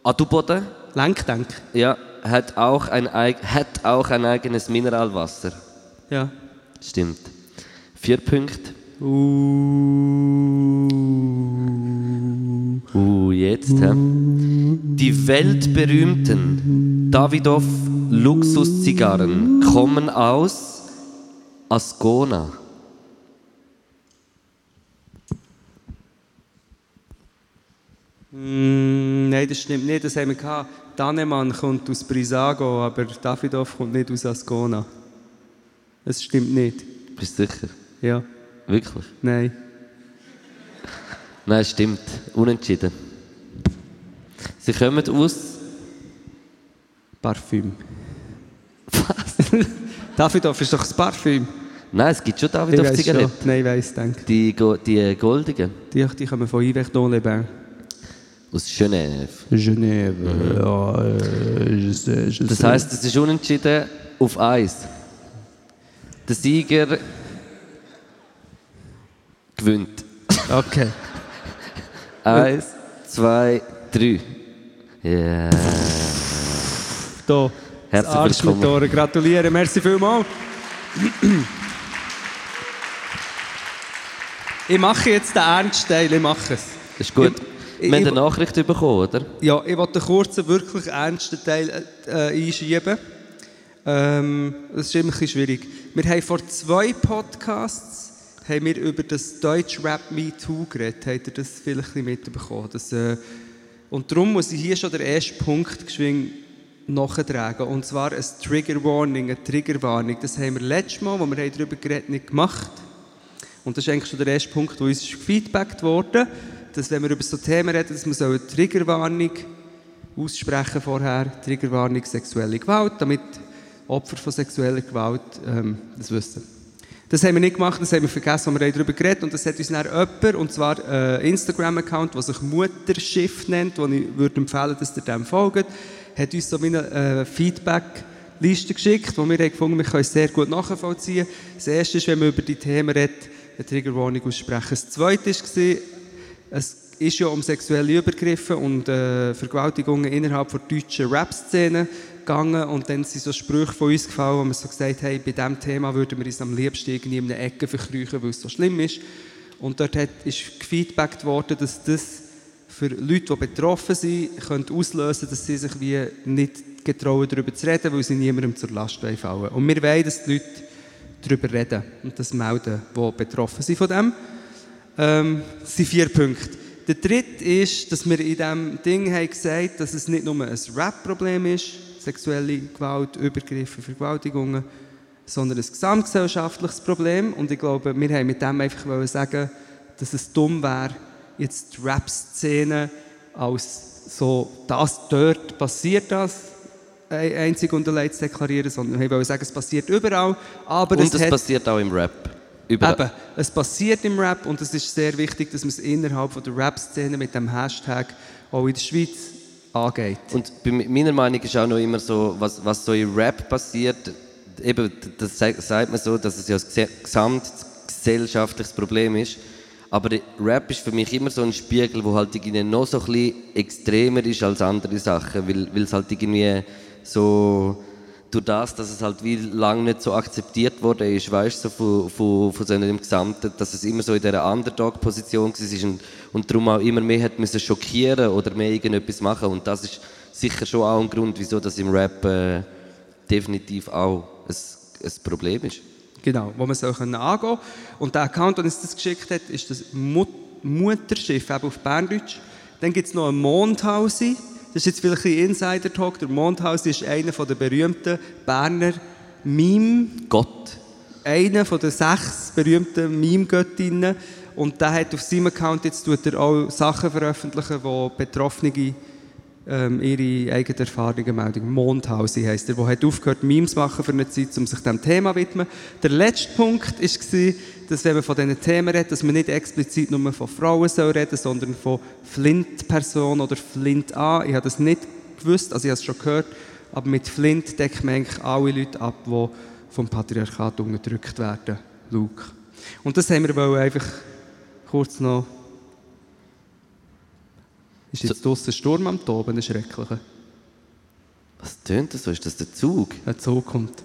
Adelboden Lenkdenk. Ja, hat auch ein, hat auch ein eigenes Mineralwasser. Ja. Stimmt. Vier Punkte. Uh, jetzt, hä? Die weltberühmten Davidoff Luxuszigarren kommen aus Ascona. Mm, nein, das stimmt nicht. Das haben wir gehabt. Dannemann kommt aus Brisago, aber Davidoff kommt nicht aus Ascona. Das stimmt nicht. Bist du sicher? Ja. Wirklich? Nein. Nein, stimmt. Unentschieden. Sie kommen aus. Parfüm. Was? Davidoff ist doch das Parfüm. Nein, es gibt schon Ich Davidoff weiss schon. Zigaretten. Nein, ich weiss, denke. Die, die goldigen. Die, die kommen von Yves Don-les-Bains. Aus Genève. Genève. Ja, äh, je sais, je Das heisst, es ist unentschieden auf eins. Der Sieger gewinnt. Okay. Eins, zwei, drei. Ja. Da. Herzlich willkommen. Gratuliere. Merci vielmals. Ich mache jetzt den ernsten Teil. Ich mache es. Das ist gut. Wir haben eine Nachricht bekommen, oder? Ja, ich wollte einen kurzen, wirklich ernsten Teil äh, einschieben. Ähm, das ist immer ein bisschen schwierig. Wir haben vor zwei Podcasts haben wir über das Deutsch Rap Me Too geredet. Habt ihr das vielleicht mitbekommen? Das, äh, und darum muss ich hier schon den ersten Punkt geschwind nachtragen. Und zwar ein Trigger Warning, eine Triggerwarnung. Das haben wir letztes Mal, wo wir darüber geredet haben, nicht gemacht. Und das ist eigentlich schon der erste Punkt, wo uns gefeedbackt wurde, dass wenn wir über so Themen reden, dass wir so eine Triggerwarnung aussprechen vorher, Triggerwarnung sexuelle Gewalt, damit Opfer von sexueller Gewalt ähm, das wissen. Das haben wir nicht gemacht, das haben wir vergessen, als wir darüber geredet und das hat uns dann jemand, und zwar ein Instagram-Account, der sich Mutterschiff nennt, wo ich würde empfehlen, dass ihr dem folgt, hat uns so eine äh, Feedback-Liste geschickt, wo wir haben gefunden, wir können es sehr gut nachvollziehen. Das erste ist, wenn man über die Themen redet, eine Triggerwarnung aussprechen. Das zweite war, es ist ja um sexuelle Übergriffe und äh, Vergewaltigungen innerhalb der deutschen Rap-Szene gegangen und dann sind so Sprüche von uns gefallen, wo wir so gesagt haben, bei diesem Thema würden wir uns am liebsten in einer Ecke verkriechen, weil es so schlimm ist. Und dort hat, ist gefeedbackt worden, dass das für Leute, die betroffen sind, könnte auslösen, dass sie sich wie nicht getrauen, darüber zu reden, weil sie niemandem zur Last fallen. Und wir wollen, dass die Leute darüber reden und das melden, die betroffen sind von dem. Ähm, das sind vier Punkte. Der dritte ist, dass wir in diesem Ding haben gesagt dass es nicht nur ein Rap-Problem ist, sexuelle Gewalt, Übergriffe, Vergewaltigungen, sondern ein gesamtgesellschaftliches Problem. Und ich glaube, wir haben mit dem einfach sagen, dass es dumm wäre, jetzt die Rap-Szene als so, das dort passiert das, ein- einzig und allein zu deklarieren, sondern wir wollen sagen, es passiert überall. Aber Und es das hat passiert auch im Rap. Überall. Eben, es passiert im Rap und es ist sehr wichtig, dass man es innerhalb von der Rap-Szene mit dem Hashtag auch in der Schweiz angeht. Und bei meiner Meinung ist auch noch immer so, was, was so im Rap passiert, eben, das sagt man so, dass es ja ein gese- gesamtgesellschaftliches Problem ist. Aber Rap ist für mich immer so ein Spiegel, wo halt irgendwie noch so ein bisschen extremer ist als andere Sachen, weil, weil es halt irgendwie so durch das, dass es halt wie lange nicht so akzeptiert worden ist, weißt du, so von, von, von so Gesamten, dass es immer so in dieser Underdog-Position war und, und darum auch immer mehr hat müssen schockieren oder mehr irgendetwas machen und das ist sicher schon auch ein Grund, wieso das im Rap äh, definitiv auch ein, ein Problem ist. Genau, wo man es auch angehen kann. Und der Account, der uns das geschickt hat, ist das Mut Mutterschiff, eben auf Berndeutsch. Dann gibt es noch einen Mondhausi. Das ist jetzt vielleicht ein Insider-Talk. Der Mondhausi ist einer der berühmten Berner Meme- Gott. einer von den sechs berühmten Meme-Göttinnen. Und der hat auf seinem Account jetzt tut er auch Sachen veröffentlichen, wo Betroffene ähm, ihre eigenen Erfahrungen melden. Mondhausi heisst er, der hat aufgehört, Memes machen für eine Zeit, um sich dem Thema zu widmen. Der letzte Punkt war, dass wenn man von diesen Themen redet, dass man nicht explizit nur von Frauen soll reden sondern von Flint-Personen oder Flint an. Ich habe das nicht gewusst, also ich habe es schon gehört, aber mit Flint deckt man eigentlich alle Leute ab, die vom Patriarchat unterdrückt werden. Luke. Und das haben wir einfach kurz noch... Ist jetzt draussen ein Sturm am Toben, ein schrecklicher? Was tönt das so? Ist das der Zug? Ein Zug kommt.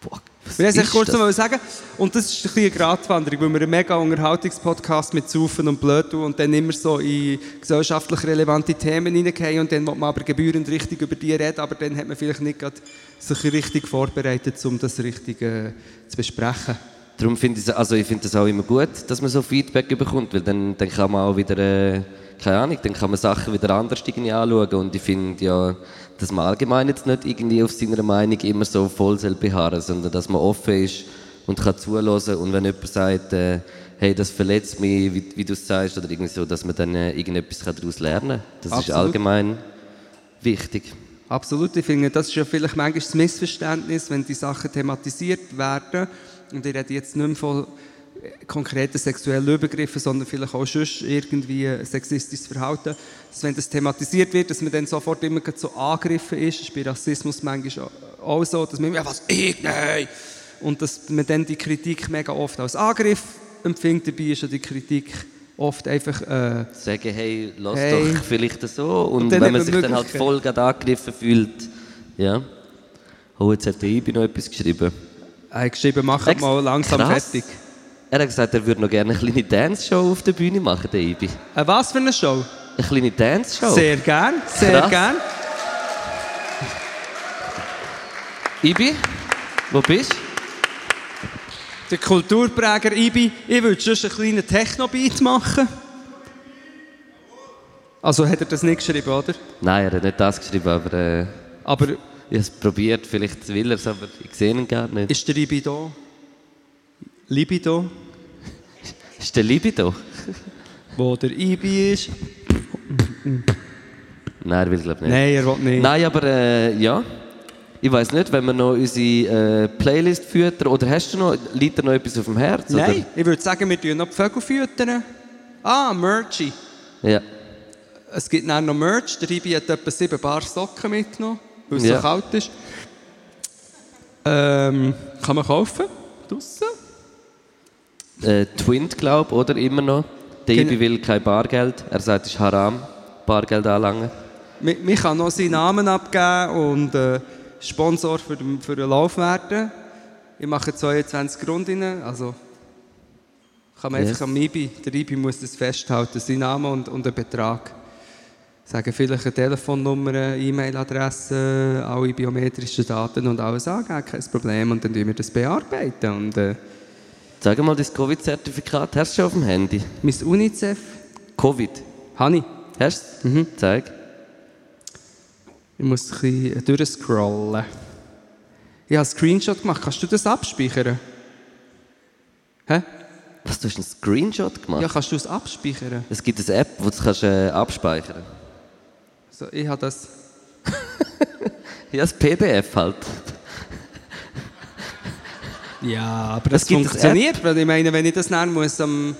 Boah, was Ich ist kurz das? mal sagen, und das ist ein eine Gratwanderung, weil wir einen mega Unterhaltungspodcast mit Saufen und Blöd tun und dann immer so in gesellschaftlich relevante Themen hineingehen und dann will man aber gebührend richtig über die reden, aber dann hat man vielleicht nicht gerade sich richtig vorbereitet, um das richtig äh, zu besprechen. Darum finde ich, es- also ich finde es auch immer gut, dass man so Feedback bekommt, weil dann, dann kann man auch wieder, äh, keine Ahnung, dann kann man Sachen wieder anders irgendwie anschauen und ich finde ja, dass man allgemein jetzt nicht irgendwie auf seiner Meinung immer so voll beharren, sondern dass man offen ist und kann zuhören und wenn jemand sagt, äh, hey, das verletzt mich, wie, wie du es sagst, oder irgendwie so, dass man dann äh, irgendetwas daraus lernen kann. Das ist Absolut. allgemein wichtig. Absolut, ich finde, das ist ja vielleicht manchmal das Missverständnis, wenn die Sachen thematisiert werden. Und ich rede jetzt nicht mehr von äh, konkreten sexuellen Übergriffen, sondern vielleicht auch sonst irgendwie sexistisches Verhalten. Dass wenn das thematisiert wird, dass man dann sofort immer so angegriffen ist. Das ist bei Rassismus manchmal auch so, dass man immer, ja, was, ich, nein! Und dass man dann die Kritik mega oft als Angriff empfindet. Dabei ist ja die Kritik oft einfach... Äh, Sagen, hey, lass Hey. doch vielleicht so. Und, Und wenn man sich dann halt voll angegriffen fühlt, ja. Oh, jetzt hat der Ibi noch etwas geschrieben. Er hat geschrieben, mach mal langsam Krass. fertig. Er hat gesagt, er würde noch gerne eine kleine Dance-Show auf der Bühne machen, der Ibi. Äh, was für eine Show? Eine kleine Dance-Show. Sehr gern, sehr Krass. gern. Ibi, wo bist du? Der Kulturpräger Ibi, ich würde sonst einen kleinen Techno-Beat machen. Also hat er das nicht geschrieben, oder? Nein, er hat nicht das geschrieben, aber äh, Aber ich habe es probiert. Vielleicht will er es, aber ich sehe ihn gar nicht. ist der Ibi da? Libido? Ist der Libido? Wo der Ibi ist? Nein, er will glaube ich nicht. Nein, er will nicht. Nein, aber äh, ja. Ich weiß nicht, wenn wir noch unsere äh, Playlist füttern, oder hast du noch, liegt dir noch etwas auf dem Herz? Nein, ich würde sagen, wir tun noch die Vögel füttern. Ah, Merchy. Oder? Ja. Es gibt dann noch Merch. Der Ibi hat etwa sieben Paar Socken mitgenommen, weil es Ja. so kalt ist. Ähm, kann man kaufen. Draussen. Äh, Twint, glaube ich, oder? Immer noch. Der. Ibi will kein Bargeld. Er sagt, es ist haram, Bargeld anlangen. Mi- Ich kann noch seinen Namen abgeben und äh, Sponsor für den, für den Lauf werden. Ich mache 22 Runden, also kann man Yes. einfach am IBI, der IBI muss das festhalten, seinen Namen und, und einen Betrag. Sagen vielleicht eine Telefonnummer, eine E-Mail-Adresse, alle biometrischen Daten und alles angeben, kein Problem. Und dann tun wir das bearbeiten. Und äh, Sag mal, das Covid-Zertifikat hast du schon auf dem Handy? mein UNICEF, Covid. Hani, Hast du es? Zeig. ich muss ein bisschen durchscrollen. Ich habe einen Screenshot gemacht, kannst du das abspeichern? Hä? Was, du hast einen Screenshot gemacht? Ja, kannst du es abspeichern? Es gibt eine App, wo du das kannst, äh, abspeichern So, ich habe das. Ja, das PDF halt. Ja, aber das eine funktioniert, weil ich meine, wenn ich das nennen muss, am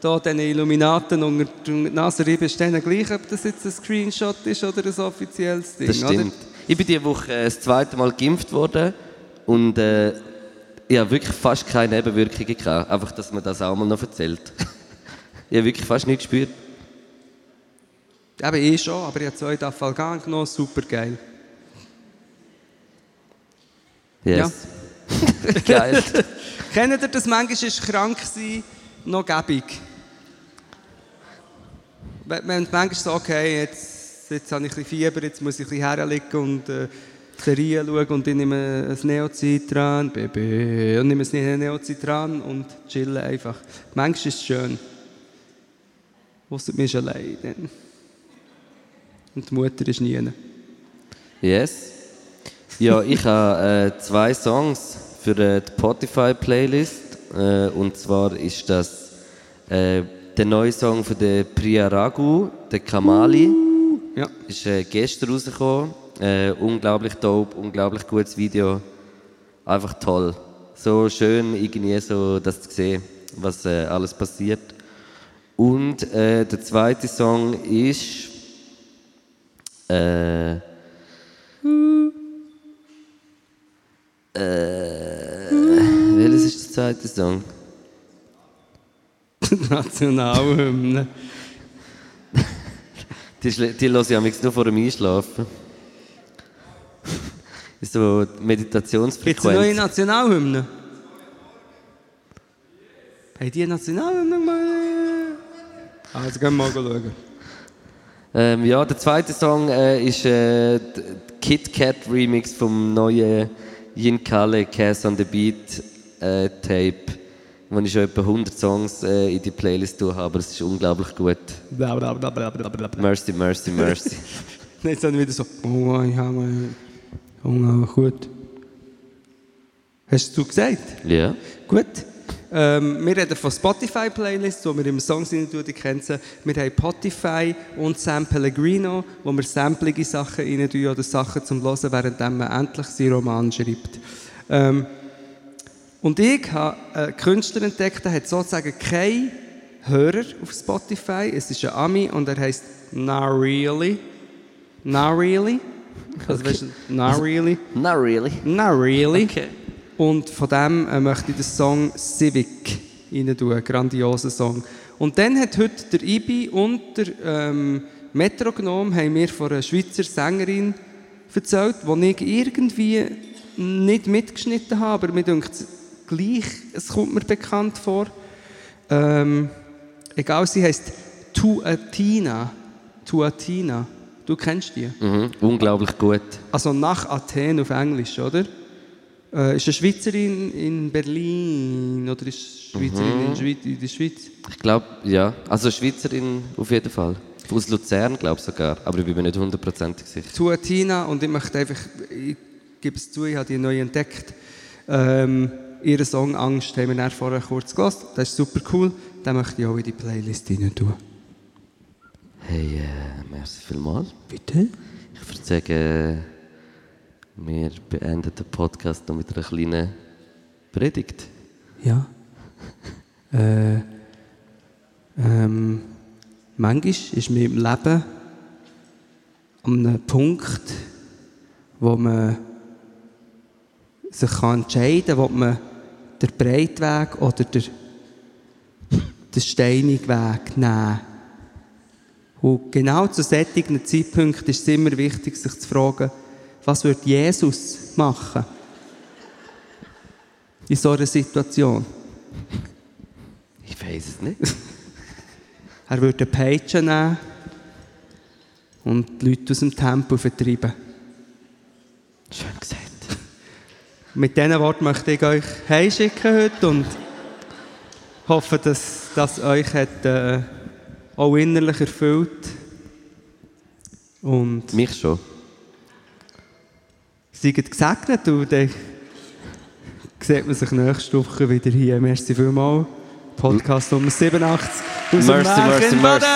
da den Illuminaten unter die Nase reiben, ist denen gleich, ob das jetzt ein Screenshot ist oder ein offizielles Ding, Das stimmt. Ich bin diese Woche äh, das zweite Mal geimpft worden und äh, ich habe wirklich fast keine Nebenwirkungen gehabt. Einfach, dass man das auch mal noch erzählt. ich habe wirklich fast nichts gespürt. Eben ich schon, aber ich habe zwei Dafalgan genommen, super geil. Yes. Geil. Kennt ihr das? Manchmal ist krank sein noch gäbig. Wenn wenn manchmal so, okay, jetzt, jetzt habe ich ein bisschen Fieber, jetzt muss ich ein bisschen herliegen und äh, Serien schauen und ich nehme ein Neocitran, Baby, und nehme ein Neocitran und chille einfach. Manchmal ist es schön. Ausser mir ist allein dann. Und die Mutter ist nie. Yes. Ja, ich habe äh, zwei Songs für äh, die Spotify-Playlist. Äh, und zwar ist das äh, der neue Song von der Priya Raghu, der Kamali. Ja. Ist äh, gestern rausgekommen. Äh, unglaublich dope, unglaublich gutes Video. Einfach toll. So schön, irgendwie so das zu sehen, was alles passiert. Und der zweite Song ist. Äh, äh, welches ist der zweite Song? Die, schl- die höre ich amigs nur vor dem Einschlafen. Ist so Gibt es neue Meditationsfrequenz. Nationalhymne? Haben die eine Nationalhymne gemacht? Also gehen wir mal schauen. Ähm, ja, der zweite Song äh, ist äh, Kit Kat Remix vom neuen Yin Kale Cass on the Beat äh, Tape, wo ich schon etwa 100 Songs äh, in die Playlist tue, aber es ist unglaublich gut. Bla bla bla bla bla bla. Mercy, mercy, mercy. Jetzt dann wieder so, oh, ich habe unglaublich gut. Hast du gesagt? ja. Gut. Ähm, wir reden von Spotify-Playlists, wo wir im Songs tun, die kennen sie. Wir haben Spotify und Sam Pellegrino, wo wir samplige Sachen rein tun oder Sachen zum Hören, während man endlich seinen Roman schreibt. Ähm, und ich habe einen Künstler entdeckt, der hat sozusagen keinen Hörer auf Spotify. Es ist ein Ami und er heißt Not Really. Not Really. Also, weißt du, Not Really. Not really. Not really. Okay. Und von dem äh, möchte ich den Song Civic rein tun, einen grandiosen Song. Und dann hat heute der Ibi und der ähm, Metronom haben mir von einer Schweizer Sängerin erzählt, die ich irgendwie nicht mitgeschnitten habe, aber mir denkt gleich, es kommt mir bekannt vor. Ähm, egal, sie heißt Tuatina. Tuatina. Du kennst die? Mhm. Unglaublich gut. Also nach Athen auf Englisch, oder? Äh, ist eine Schweizerin in Berlin oder ist Schweizerin in, Schweiz, in der Schweiz? Ich glaube, ja. Also Schweizerin auf jeden Fall. Aus Luzern, glaube ich sogar. Aber ich bin mir nicht hundertprozentig sicher. Zu Tina und ich möchte einfach, ich gebe es zu, ich habe die neu entdeckt. Ähm, ihren Song Angst haben wir vorher kurz gehört. Das ist super cool. Den möchte ich auch in die Playlist rein tun. Hey, äh, merci vielmals. Bitte? Ich würde sagen, wir beenden den Podcast noch mit einer kleinen Predigt. Ja. äh, ähm, manchmal ist man im Leben an einem Punkt, wo man sich kann entscheiden kann, ob man den Breitweg oder den, den steinigen Weg nehmen. Und genau zu solchen Zeitpunkten ist es immer wichtig, sich zu fragen, was würde Jesus machen in so einer Situation? Ich weiß es nicht. Er würde eine Peitsche nehmen und die Leute aus dem Tempel vertreiben. Schön gesagt. Mit diesen Worten möchte ich euch heimschicken heute und hoffe, dass das euch hat, äh, auch innerlich erfüllt. Und Mich schon. Seid gesegnet und dann sieht man sich nächste Woche wieder hier. Merci vielmals. Podcast Nummer 87. Aus dem Merci, merci, merci.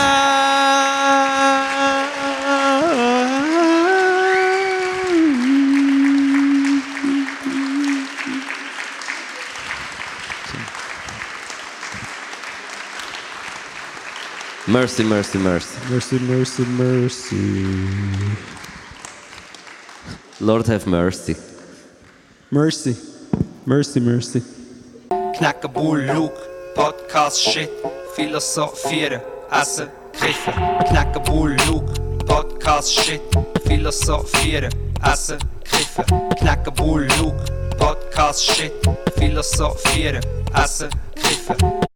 Mercy, mercy, mercy. Mercy, mercy, mercy. Lord have mercy. Mercy. Mercy, mercy. Knacken Bull, Luke, Podcast, Shit, Philosophieren, Essen, Kiffen. Knacken Bull, Luke, Podcast, Shit, Philosophieren, Essen, Kiffen. Knacken Bull, Luke, Podcast, Shit, Philosophieren, Essen, Kiffen.